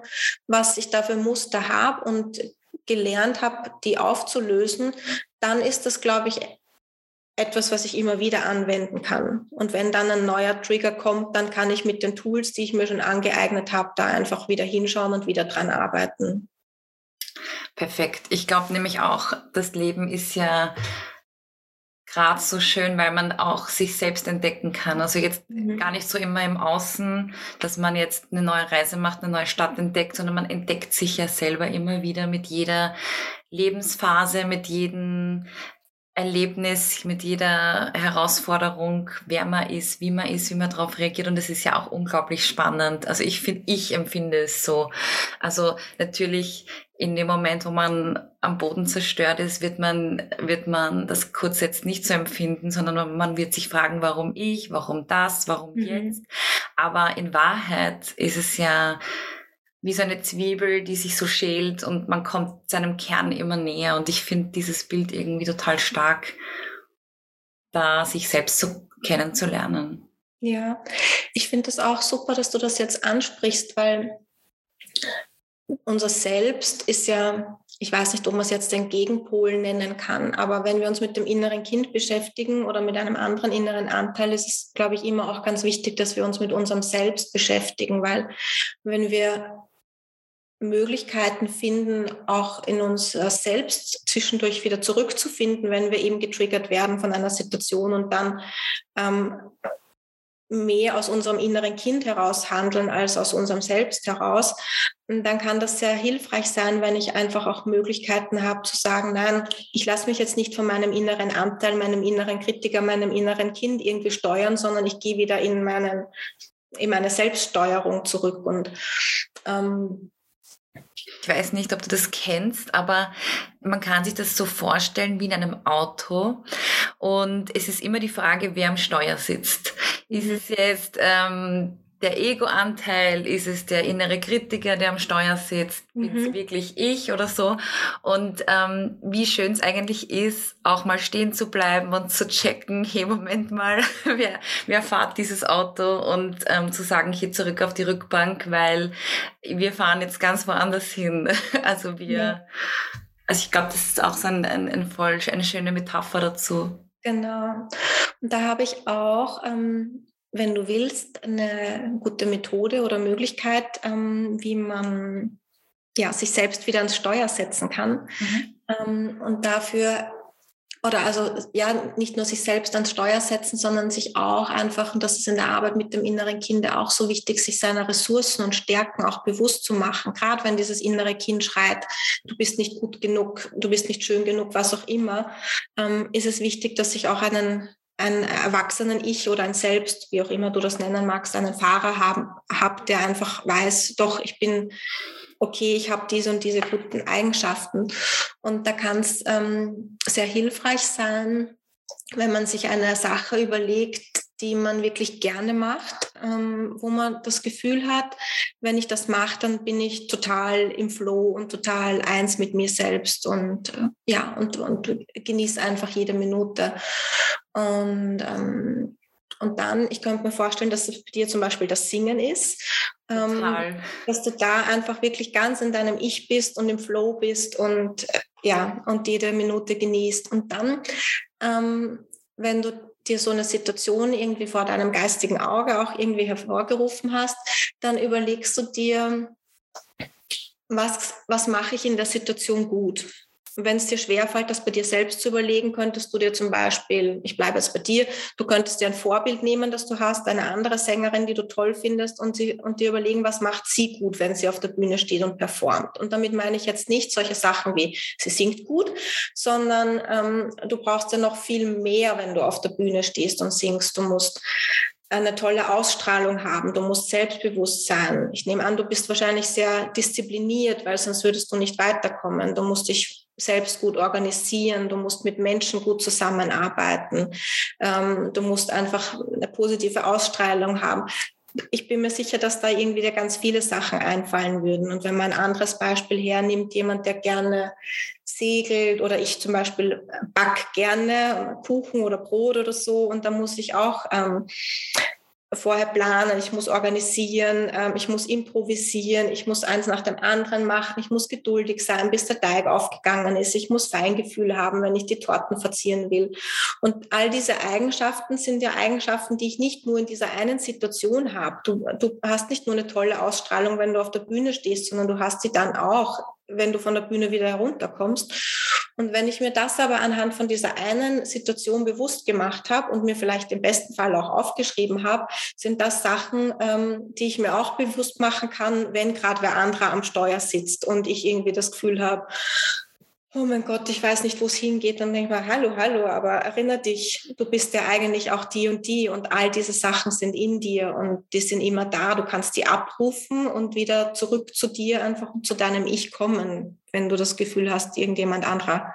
was ich da für Muster habe und gelernt habe, die aufzulösen, dann ist das, glaube ich, etwas, was ich immer wieder anwenden kann. Und wenn dann ein neuer Trigger kommt, dann kann ich mit den Tools, die ich mir schon angeeignet habe, da einfach wieder hinschauen und wieder dran arbeiten. Perfekt. Ich glaube nämlich auch, das Leben ist ja gerade so schön, weil man auch sich selbst entdecken kann. Also jetzt mhm. gar nicht so immer im Außen, dass man jetzt eine neue Reise macht, eine neue Stadt entdeckt, sondern man entdeckt sich ja selber immer wieder mit jeder Lebensphase, mit jedem Erlebnis, mit jeder Herausforderung, wer man ist, wie man ist, wie man darauf reagiert. Und das ist ja auch unglaublich spannend. Also ich finde, ich empfinde es so. Also natürlich in dem Moment, wo man am Boden zerstört ist, wird man, wird man das kurz jetzt nicht so empfinden, sondern man wird sich fragen, warum ich, warum das, warum mhm. jetzt. Aber in Wahrheit ist es ja, wie so eine Zwiebel, die sich so schält und man kommt seinem Kern immer näher. Und ich finde dieses Bild irgendwie total stark, da sich selbst so kennenzulernen. Ja, ich finde es auch super, dass du das jetzt ansprichst, weil unser Selbst ist ja, ich weiß nicht, ob man es jetzt den Gegenpol nennen kann, aber wenn wir uns mit dem inneren Kind beschäftigen oder mit einem anderen inneren Anteil, ist es, glaube ich, immer auch ganz wichtig, dass wir uns mit unserem Selbst beschäftigen, weil wenn wir Möglichkeiten finden, auch in uns selbst zwischendurch wieder zurückzufinden, wenn wir eben getriggert werden von einer Situation und dann ähm, mehr aus unserem inneren Kind heraus handeln als aus unserem Selbst heraus, dann kann das sehr hilfreich sein, wenn ich einfach auch Möglichkeiten habe zu sagen, nein, ich lasse mich jetzt nicht von meinem inneren Anteil, meinem inneren Kritiker, meinem inneren Kind irgendwie steuern, sondern ich gehe wieder in, meinen, in meine Selbststeuerung zurück und ähm, ich weiß nicht, ob du das kennst, aber man kann sich das so vorstellen wie in einem Auto. Und es ist immer die Frage, wer am Steuer sitzt. Ist es jetzt ähm, der Ego-Anteil? Ist es der innere Kritiker, der am Steuer sitzt? Mhm. Bin es wirklich ich oder so? Und ähm, wie schön es eigentlich ist, auch mal stehen zu bleiben und zu checken, hey, Moment mal, wer, wer fahrt dieses Auto? Und ähm, zu sagen, hier zurück auf die Rückbank, weil wir fahren jetzt ganz woanders hin. Also wir, ja. also ich glaube, das ist auch so ein, ein, ein voll, eine schöne Metapher dazu. Genau. Und da habe ich auch ähm, wenn du willst, eine gute Methode oder Möglichkeit, ähm, wie man ja, sich selbst wieder ans Steuer setzen kann. Mhm. Ähm, und dafür, oder also ja, nicht nur sich selbst ans Steuer setzen, sondern sich auch einfach, und das ist in der Arbeit mit dem inneren Kind auch so wichtig, sich seiner Ressourcen und Stärken auch bewusst zu machen. Gerade wenn dieses innere Kind schreit, du bist nicht gut genug, du bist nicht schön genug, was auch immer, ähm, ist es wichtig, dass ich auch einen einen erwachsenen Ich oder ein Selbst, wie auch immer du das nennen magst, einen Fahrer haben, hab, der einfach weiß, doch, ich bin okay, ich habe diese und diese guten Eigenschaften. Und da kann es ähm, sehr hilfreich sein, wenn man sich eine Sache überlegt, die man wirklich gerne macht, ähm, wo man das Gefühl hat, wenn ich das mache, dann bin ich total im Flow und total eins mit mir selbst und äh, ja, und, und genieße einfach jede Minute. Und, ähm, und dann, ich könnte mir vorstellen, dass es bei dir zum Beispiel das Singen ist. Ähm, dass du da einfach wirklich ganz in deinem Ich bist und im Flow bist und äh, ja, und jede Minute genießt. Und dann, ähm, wenn du dir so eine Situation irgendwie vor deinem geistigen Auge auch irgendwie hervorgerufen hast, dann überlegst du dir, was, was mache ich in der Situation gut? Wenn es dir schwerfällt, das bei dir selbst zu überlegen, könntest du dir zum Beispiel, ich bleibe jetzt bei dir, du könntest dir ein Vorbild nehmen, das du hast, eine andere Sängerin, die du toll findest und, sie, und dir überlegen, was macht sie gut, wenn sie auf der Bühne steht und performt. Und damit meine ich jetzt nicht solche Sachen wie, sie singt gut, sondern ähm, du brauchst ja noch viel mehr, wenn du auf der Bühne stehst und singst. Du musst eine tolle Ausstrahlung haben. Du musst selbstbewusst sein. Ich nehme an, du bist wahrscheinlich sehr diszipliniert, weil sonst würdest du nicht weiterkommen. Du musst dich selbst gut organisieren, du musst mit Menschen gut zusammenarbeiten, ähm, du musst einfach eine positive Ausstrahlung haben. ich bin mir sicher, dass da irgendwie dir ganz viele Sachen einfallen würden. Und wenn man ein anderes Beispiel hernimmt, jemand, der gerne segelt oder ich zum Beispiel back gerne Kuchen oder Brot oder so und da muss ich auch ähm, vorher planen, ich muss organisieren, ähm, ich muss improvisieren, ich muss eins nach dem anderen machen, ich muss geduldig sein, bis der Teig aufgegangen ist, ich muss Feingefühl haben, wenn ich die Torten verzieren will. Und all diese Eigenschaften sind ja Eigenschaften, die ich nicht nur in dieser einen Situation habe. Du, du hast nicht nur eine tolle Ausstrahlung, wenn du auf der Bühne stehst, sondern du hast sie dann auch wenn du von der Bühne wieder herunterkommst. Und wenn ich mir das aber anhand von dieser einen Situation bewusst gemacht habe und mir vielleicht im besten Fall auch aufgeschrieben habe, sind das Sachen, ähm, die ich mir auch bewusst machen kann, wenn gerade wer anderer am Steuer sitzt und ich irgendwie das Gefühl habe, oh mein Gott, ich weiß nicht, wo es hingeht, dann denke ich mal, hallo, hallo, aber erinnere dich, du bist ja eigentlich auch die und die und all diese Sachen sind in dir und die sind immer da. Du kannst die abrufen und wieder zurück zu dir, einfach zu deinem Ich kommen, wenn du das Gefühl hast, irgendjemand anderer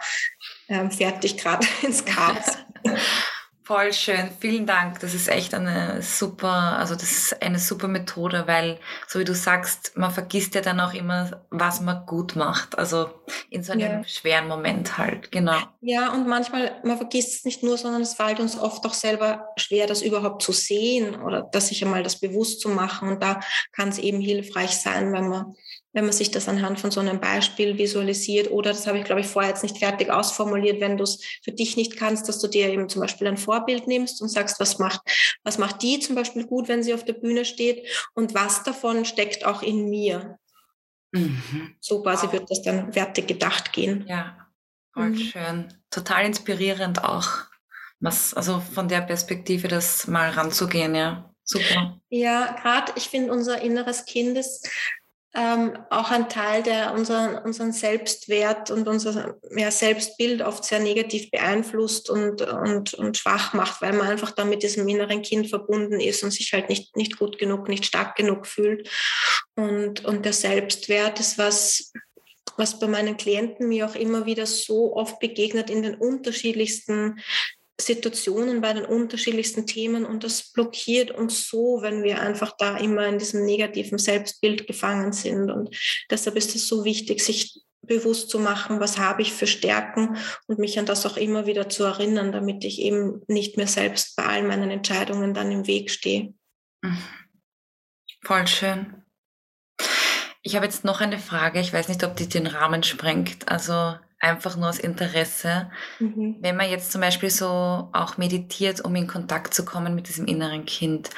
ähm, fährt dich gerade ins Chaos. Voll schön, vielen Dank. Das ist echt eine super, also das ist eine super Methode, weil, so wie du sagst, man vergisst ja dann auch immer, was man gut macht. Also in so einem ja. schweren Moment halt, genau. Ja, und manchmal, man vergisst es nicht nur, sondern es fällt uns oft auch selber schwer, das überhaupt zu sehen oder das sich einmal das bewusst zu machen. Und da kann es eben hilfreich sein, wenn man wenn man sich das anhand von so einem Beispiel visualisiert oder, das habe ich glaube ich vorher jetzt nicht fertig ausformuliert, wenn du es für dich nicht kannst, dass du dir eben zum Beispiel ein Vorbild nimmst und sagst, was macht, was macht die zum Beispiel gut, wenn sie auf der Bühne steht und was davon steckt auch in mir. Mhm. So quasi wird das dann fertig gedacht gehen. Ja, voll mhm. schön. Total inspirierend auch, was, also von der Perspektive das mal ranzugehen, ja. Super. Ja, gerade ich finde, unser inneres Kind ist ähm, auch ein Teil, der unseren, unseren Selbstwert und unser ja, Selbstbild oft sehr negativ beeinflusst und, und, und schwach macht, weil man einfach dann mit diesem inneren Kind verbunden ist und sich halt nicht, nicht gut genug, nicht stark genug fühlt. Und, und der Selbstwert ist was, was bei meinen Klienten mir auch immer wieder so oft begegnet in den unterschiedlichsten Situationen bei den unterschiedlichsten Themen und das blockiert uns so, wenn wir einfach da immer in diesem negativen Selbstbild gefangen sind. Und deshalb ist es so wichtig, sich bewusst zu machen, was habe ich für Stärken und mich an das auch immer wieder zu erinnern, damit ich eben nicht mehr selbst bei all meinen Entscheidungen dann im Weg stehe. Mhm. Voll schön. Ich habe jetzt noch eine Frage. Ich weiß nicht, ob die den Rahmen sprengt. Also einfach nur aus Interesse. Mhm. Wenn man jetzt zum Beispiel so auch meditiert, um in Kontakt zu kommen mit diesem inneren Kind.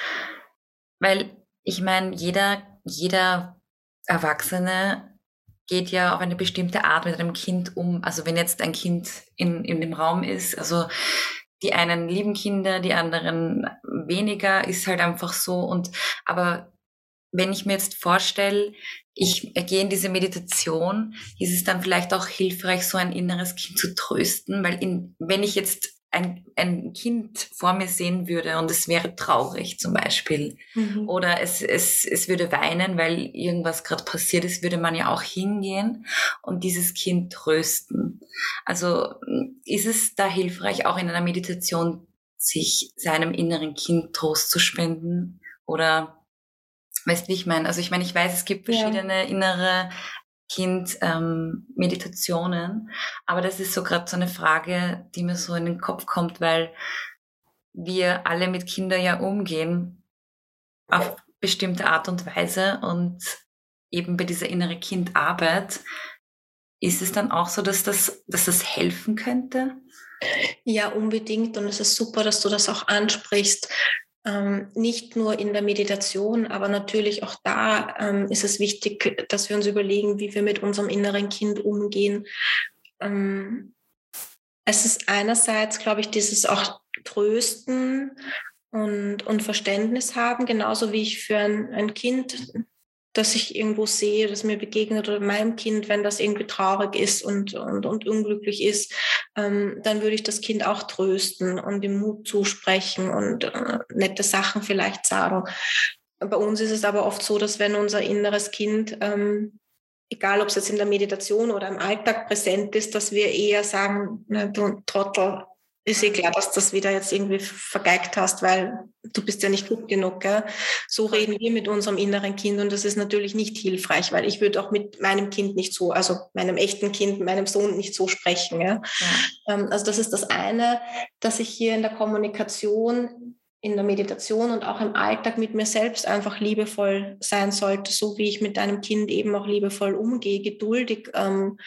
Weil ich meine, jeder, jeder Erwachsene geht ja auf eine bestimmte Art mit einem Kind um. Also wenn jetzt ein Kind in, in dem Raum ist, also die einen lieben Kinder, die anderen weniger, ist halt einfach so. Und aber wenn ich mir jetzt vorstelle, ich gehe in diese Meditation, ist es dann vielleicht auch hilfreich, so ein inneres Kind zu trösten, weil in, wenn ich jetzt ein, ein Kind vor mir sehen würde und es wäre traurig zum Beispiel mhm. oder es, es, es würde weinen, weil irgendwas gerade passiert ist, würde man ja auch hingehen und dieses Kind trösten. Also ist es da hilfreich, auch in einer Meditation sich seinem inneren Kind Trost zu spenden oder Weißt wie ich meine? Also ich meine, ich weiß, es gibt verschiedene ja. innere Kind-Meditationen, ähm, aber das ist so gerade so eine Frage, die mir so in den Kopf kommt, weil wir alle mit Kindern ja umgehen auf bestimmte Art und Weise und eben bei dieser innere Kindarbeit ist es dann auch so, dass das, dass das helfen könnte? Ja, unbedingt. Und es ist super, dass du das auch ansprichst, ähm, nicht nur in der Meditation, aber natürlich auch da ähm, ist es wichtig, dass wir uns überlegen, wie wir mit unserem inneren Kind umgehen. Ähm, es ist einerseits, glaube ich, dieses auch Trösten und, und Verständnis haben, genauso wie ich für ein, ein Kind das ich irgendwo sehe, das mir begegnet oder meinem Kind, wenn das irgendwie traurig ist und, und, und unglücklich ist, ähm, dann würde ich das Kind auch trösten und ihm Mut zusprechen und äh, nette Sachen vielleicht sagen. Bei uns ist es aber oft so, dass wenn unser inneres Kind, ähm, egal ob es jetzt in der Meditation oder im Alltag präsent ist, dass wir eher sagen, na, du Trottel, ist eh klar, dass das wieder jetzt irgendwie vergeigt hast, weil du bist ja nicht gut genug. Gell? So reden wir mit unserem inneren Kind und das ist natürlich nicht hilfreich, weil ich würde auch mit meinem Kind nicht so, also meinem echten Kind, meinem Sohn nicht so sprechen. Ja? ja. Ähm, also das ist das eine, dass ich hier in der Kommunikation in der Meditation und auch im Alltag mit mir selbst einfach liebevoll sein sollte, so wie ich mit einem Kind eben auch liebevoll umgehe, geduldig ähm,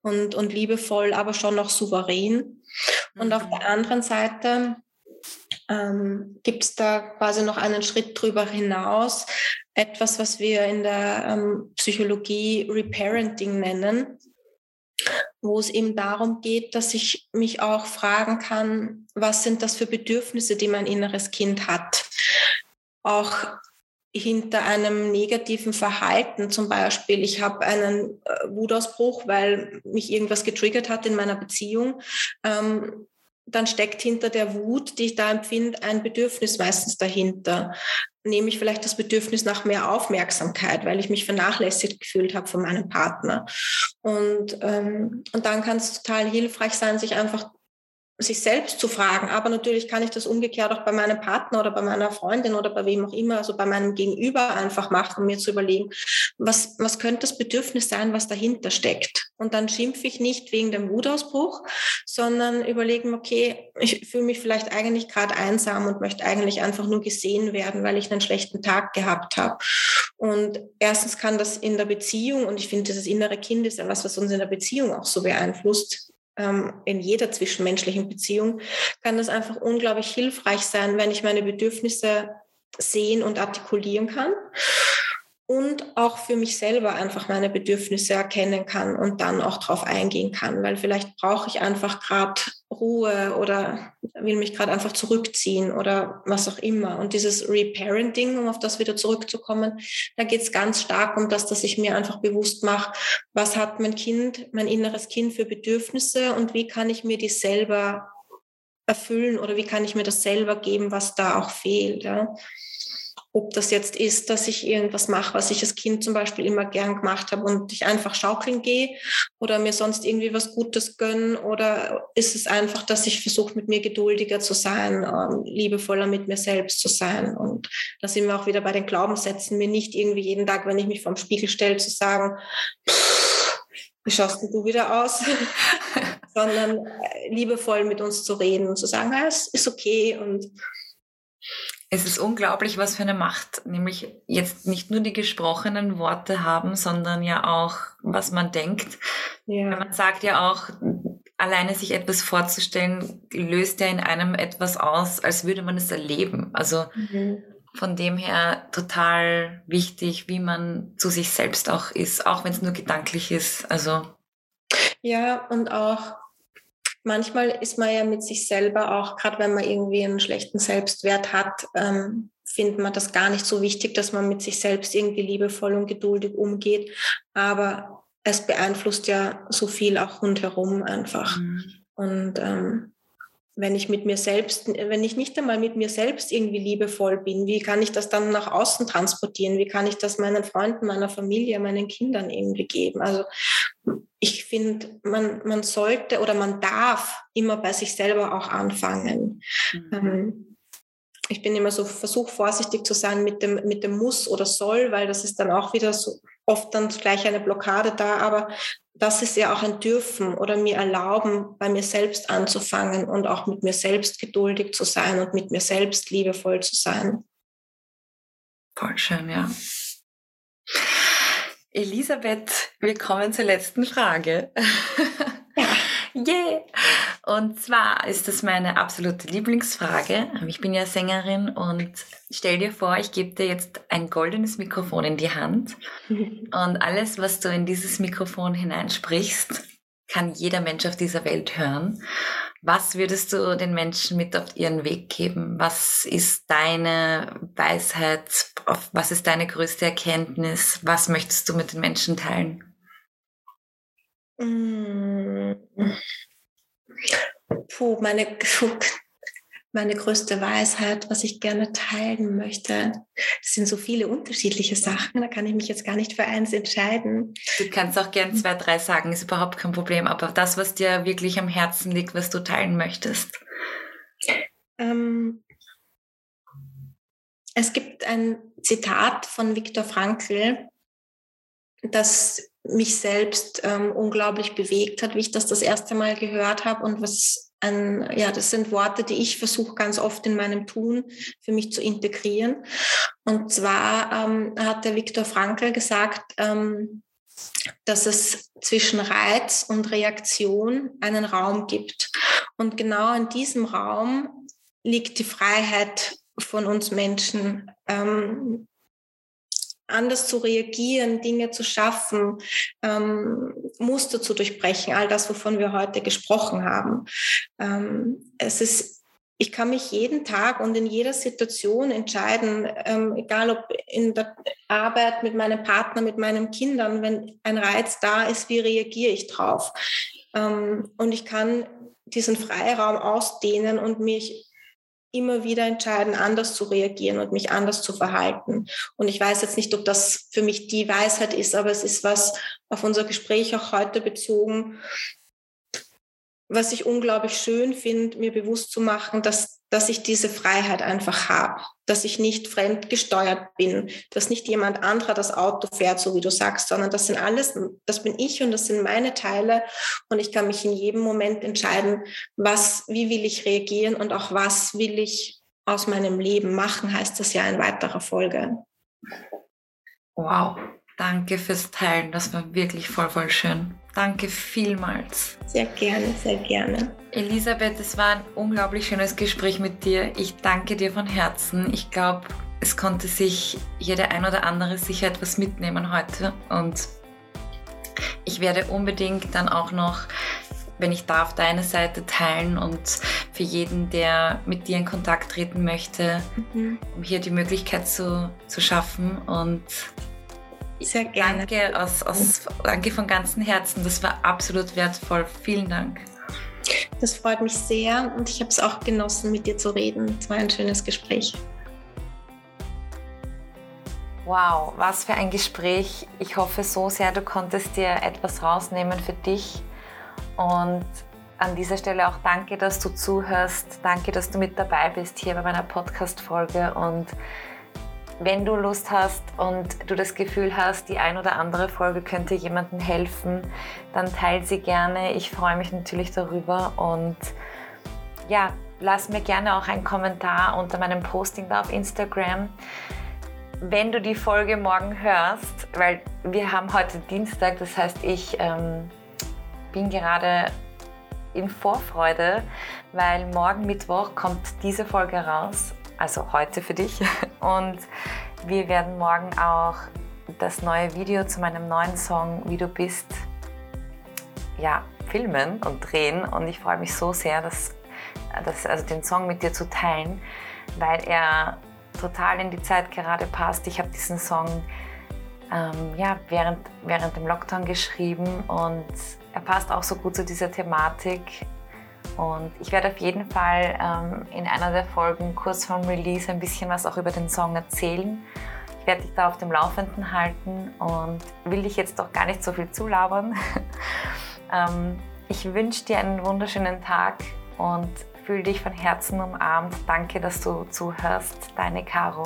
und, und liebevoll, aber schon noch souverän. Und mhm. auf der anderen Seite ähm, gibt es da quasi noch einen Schritt drüber hinaus, etwas, was wir in der ähm, Psychologie Reparenting nennen wo es eben darum geht, dass ich mich auch fragen kann, was sind das für Bedürfnisse, die mein inneres Kind hat. Auch hinter einem negativen Verhalten, zum Beispiel, ich habe einen äh, Wutausbruch, weil mich irgendwas getriggert hat in meiner Beziehung, ähm, dann steckt hinter der Wut, die ich da empfinde, ein Bedürfnis meistens dahinter. Nehme ich vielleicht das Bedürfnis nach mehr Aufmerksamkeit, weil ich mich vernachlässigt gefühlt habe von meinem Partner. Und, ähm, und dann kann es total hilfreich sein, sich einfach sich selbst zu fragen. Aber natürlich kann ich das umgekehrt auch bei meinem Partner oder bei meiner Freundin oder bei wem auch immer, also bei meinem Gegenüber einfach machen, um mir zu überlegen, was, was könnte das Bedürfnis sein, was dahinter steckt. Und dann schimpfe ich nicht wegen dem Wutausbruch, sondern überlegen, okay, ich fühle mich vielleicht eigentlich gerade einsam und möchte eigentlich einfach nur gesehen werden, weil ich einen schlechten Tag gehabt habe. Und erstens kann das in der Beziehung, und ich finde, dieses innere Kind ist ja was, was uns in der Beziehung auch so beeinflusst, in jeder zwischenmenschlichen Beziehung, kann das einfach unglaublich hilfreich sein, wenn ich meine Bedürfnisse sehen und artikulieren kann und auch für mich selber einfach meine Bedürfnisse erkennen kann und dann auch darauf eingehen kann, weil vielleicht brauche ich einfach gerade Ruhe oder will mich gerade einfach zurückziehen oder was auch immer. Und dieses Reparenting, um auf das wieder zurückzukommen, da geht es ganz stark um das, dass ich mir einfach bewusst mache, was hat mein Kind, mein inneres Kind für Bedürfnisse und wie kann ich mir die selber erfüllen oder wie kann ich mir das selber geben, was da auch fehlt. Ja? Ob das jetzt ist, dass ich irgendwas mache, was ich als Kind zum Beispiel immer gern gemacht habe und ich einfach schaukeln gehe oder mir sonst irgendwie was Gutes gönnen oder ist es einfach, dass ich versuche, mit mir geduldiger zu sein, ähm, liebevoller mit mir selbst zu sein. Und da sind wir auch wieder bei den Glaubenssätzen, mir nicht irgendwie jeden Tag, wenn ich mich vorm Spiegel stelle, zu sagen, wie schaust du wieder aus? sondern äh, liebevoll mit uns zu reden und zu sagen, ja, es ist okay und es ist unglaublich, was für eine Macht, nämlich jetzt nicht nur die gesprochenen Worte haben, sondern ja auch, was man denkt. Ja. Man sagt ja auch, alleine sich etwas vorzustellen, löst ja in einem etwas aus, als würde man es erleben. Also mhm. von dem her total wichtig, wie man zu sich selbst auch ist, auch wenn es nur gedanklich ist. Also ja, und auch manchmal ist man ja mit sich selber auch, gerade wenn man irgendwie einen schlechten Selbstwert hat, ähm, findet man das gar nicht so wichtig, dass man mit sich selbst irgendwie liebevoll und geduldig umgeht. Aber es beeinflusst ja so viel auch rundherum einfach. Mhm. Und ähm, wenn ich mit mir selbst, wenn ich nicht einmal mit mir selbst irgendwie liebevoll bin, wie kann ich das dann nach außen transportieren? Wie kann ich das meinen Freunden, meiner Familie, meinen Kindern irgendwie geben? Also ich finde, man, man sollte oder man darf immer bei sich selber auch anfangen. Mhm. Ähm, ich bin immer so, versuche vorsichtig zu sein mit dem, mit dem Muss oder Soll, weil das ist dann auch wieder so oft dann gleich eine Blockade da. Aber das ist ja auch ein Dürfen oder mir erlauben, bei mir selbst anzufangen und auch mit mir selbst geduldig zu sein und mit mir selbst liebevoll zu sein. Voll schön, ja. Elisabeth, wir kommen zur letzten Frage. Ja. yeah! Und zwar ist das meine absolute Lieblingsfrage. Ich bin ja Sängerin und stell dir vor, ich gebe dir jetzt ein goldenes Mikrofon in die Hand und alles, was du in dieses Mikrofon hineinsprichst, kann jeder Mensch auf dieser Welt hören. Was würdest du den Menschen mit auf ihren Weg geben? Was ist deine Weisheit? Was ist deine größte Erkenntnis? Was möchtest du mit den Menschen teilen? Puh, meine, meine größte Weisheit, was ich gerne teilen möchte. Es sind so viele unterschiedliche Sachen, da kann ich mich jetzt gar nicht für eins entscheiden. Du kannst auch gern zwei, drei sagen, ist überhaupt kein Problem, aber das, was dir wirklich am Herzen liegt, was du teilen möchtest. Ähm, es gibt ein Zitat von Viktor Frankl, das mich selbst ähm, unglaublich bewegt hat, wie ich das das erste Mal gehört habe und was ein, ja, das sind Worte, die ich versuche ganz oft in meinem Tun für mich zu integrieren. Und zwar ähm, hat der Viktor Frankl gesagt, ähm, dass es zwischen Reiz und Reaktion einen Raum gibt. Und genau in diesem Raum liegt die Freiheit von uns Menschen, ähm, anders zu reagieren, Dinge zu schaffen, ähm, Muster zu durchbrechen, all das, wovon wir heute gesprochen haben. Ähm, es ist ich kann mich jeden Tag und in jeder Situation entscheiden, ähm, egal ob in der Arbeit mit meinem Partner, mit meinen Kindern, wenn ein Reiz da ist, wie reagiere ich drauf? Ähm, und ich kann diesen Freiraum ausdehnen und mich immer wieder entscheiden, anders zu reagieren und mich anders zu verhalten. Und ich weiß jetzt nicht, ob das für mich die Weisheit ist, aber es ist was auf unser Gespräch auch heute bezogen, was ich unglaublich schön finde, mir bewusst zu machen, dass, dass ich diese Freiheit einfach habe, dass ich nicht fremdgesteuert bin, dass nicht jemand anderer das Auto fährt, so wie du sagst, sondern das sind alles, das bin ich und das sind meine Teile und ich kann mich in jedem Moment entscheiden, was, wie will ich reagieren und auch was will ich aus meinem Leben machen, heißt das ja in weiterer Folge. Wow, danke fürs Teilen, das war wirklich voll, voll schön. Danke vielmals. Sehr gerne, sehr gerne. Elisabeth, es war ein unglaublich schönes Gespräch mit dir. Ich danke dir von Herzen. Ich glaube, es konnte sich jeder ein oder andere sicher etwas mitnehmen heute. Und ich werde unbedingt dann auch noch, wenn ich darf, deine Seite teilen und für jeden, der mit dir in Kontakt treten möchte, mhm. um hier die Möglichkeit zu, zu schaffen. Und sehr gerne. Danke, aus, aus, danke von ganzem Herzen. Das war absolut wertvoll. Vielen Dank. Das freut mich sehr und ich habe es auch genossen, mit dir zu reden. Es war ein schönes Gespräch. Wow, was für ein Gespräch. Ich hoffe so sehr, du konntest dir etwas rausnehmen für dich. Und an dieser Stelle auch danke, dass du zuhörst. Danke, dass du mit dabei bist hier bei meiner Podcast-Folge. Und wenn du Lust hast und du das Gefühl hast, die ein oder andere Folge könnte jemandem helfen, dann teile sie gerne. Ich freue mich natürlich darüber und ja, lass mir gerne auch einen Kommentar unter meinem Posting da auf Instagram. Wenn du die Folge morgen hörst, weil wir haben heute Dienstag, das heißt, ich ähm, bin gerade in Vorfreude, weil morgen Mittwoch kommt diese Folge raus also heute für dich. Und wir werden morgen auch das neue Video zu meinem neuen Song Wie du bist ja, filmen und drehen. Und ich freue mich so sehr, dass, dass, also den Song mit dir zu teilen, weil er total in die Zeit gerade passt. Ich habe diesen Song ähm, ja, während, während dem Lockdown geschrieben und er passt auch so gut zu dieser Thematik und ich werde auf jeden Fall ähm, in einer der Folgen kurz vorm Release ein bisschen was auch über den Song erzählen. Ich werde dich da auf dem Laufenden halten und will dich jetzt doch gar nicht so viel zulabern. ähm, ich wünsche dir einen wunderschönen Tag und fühle dich von Herzen umarmt. Danke, dass du zuhörst. Deine Caro.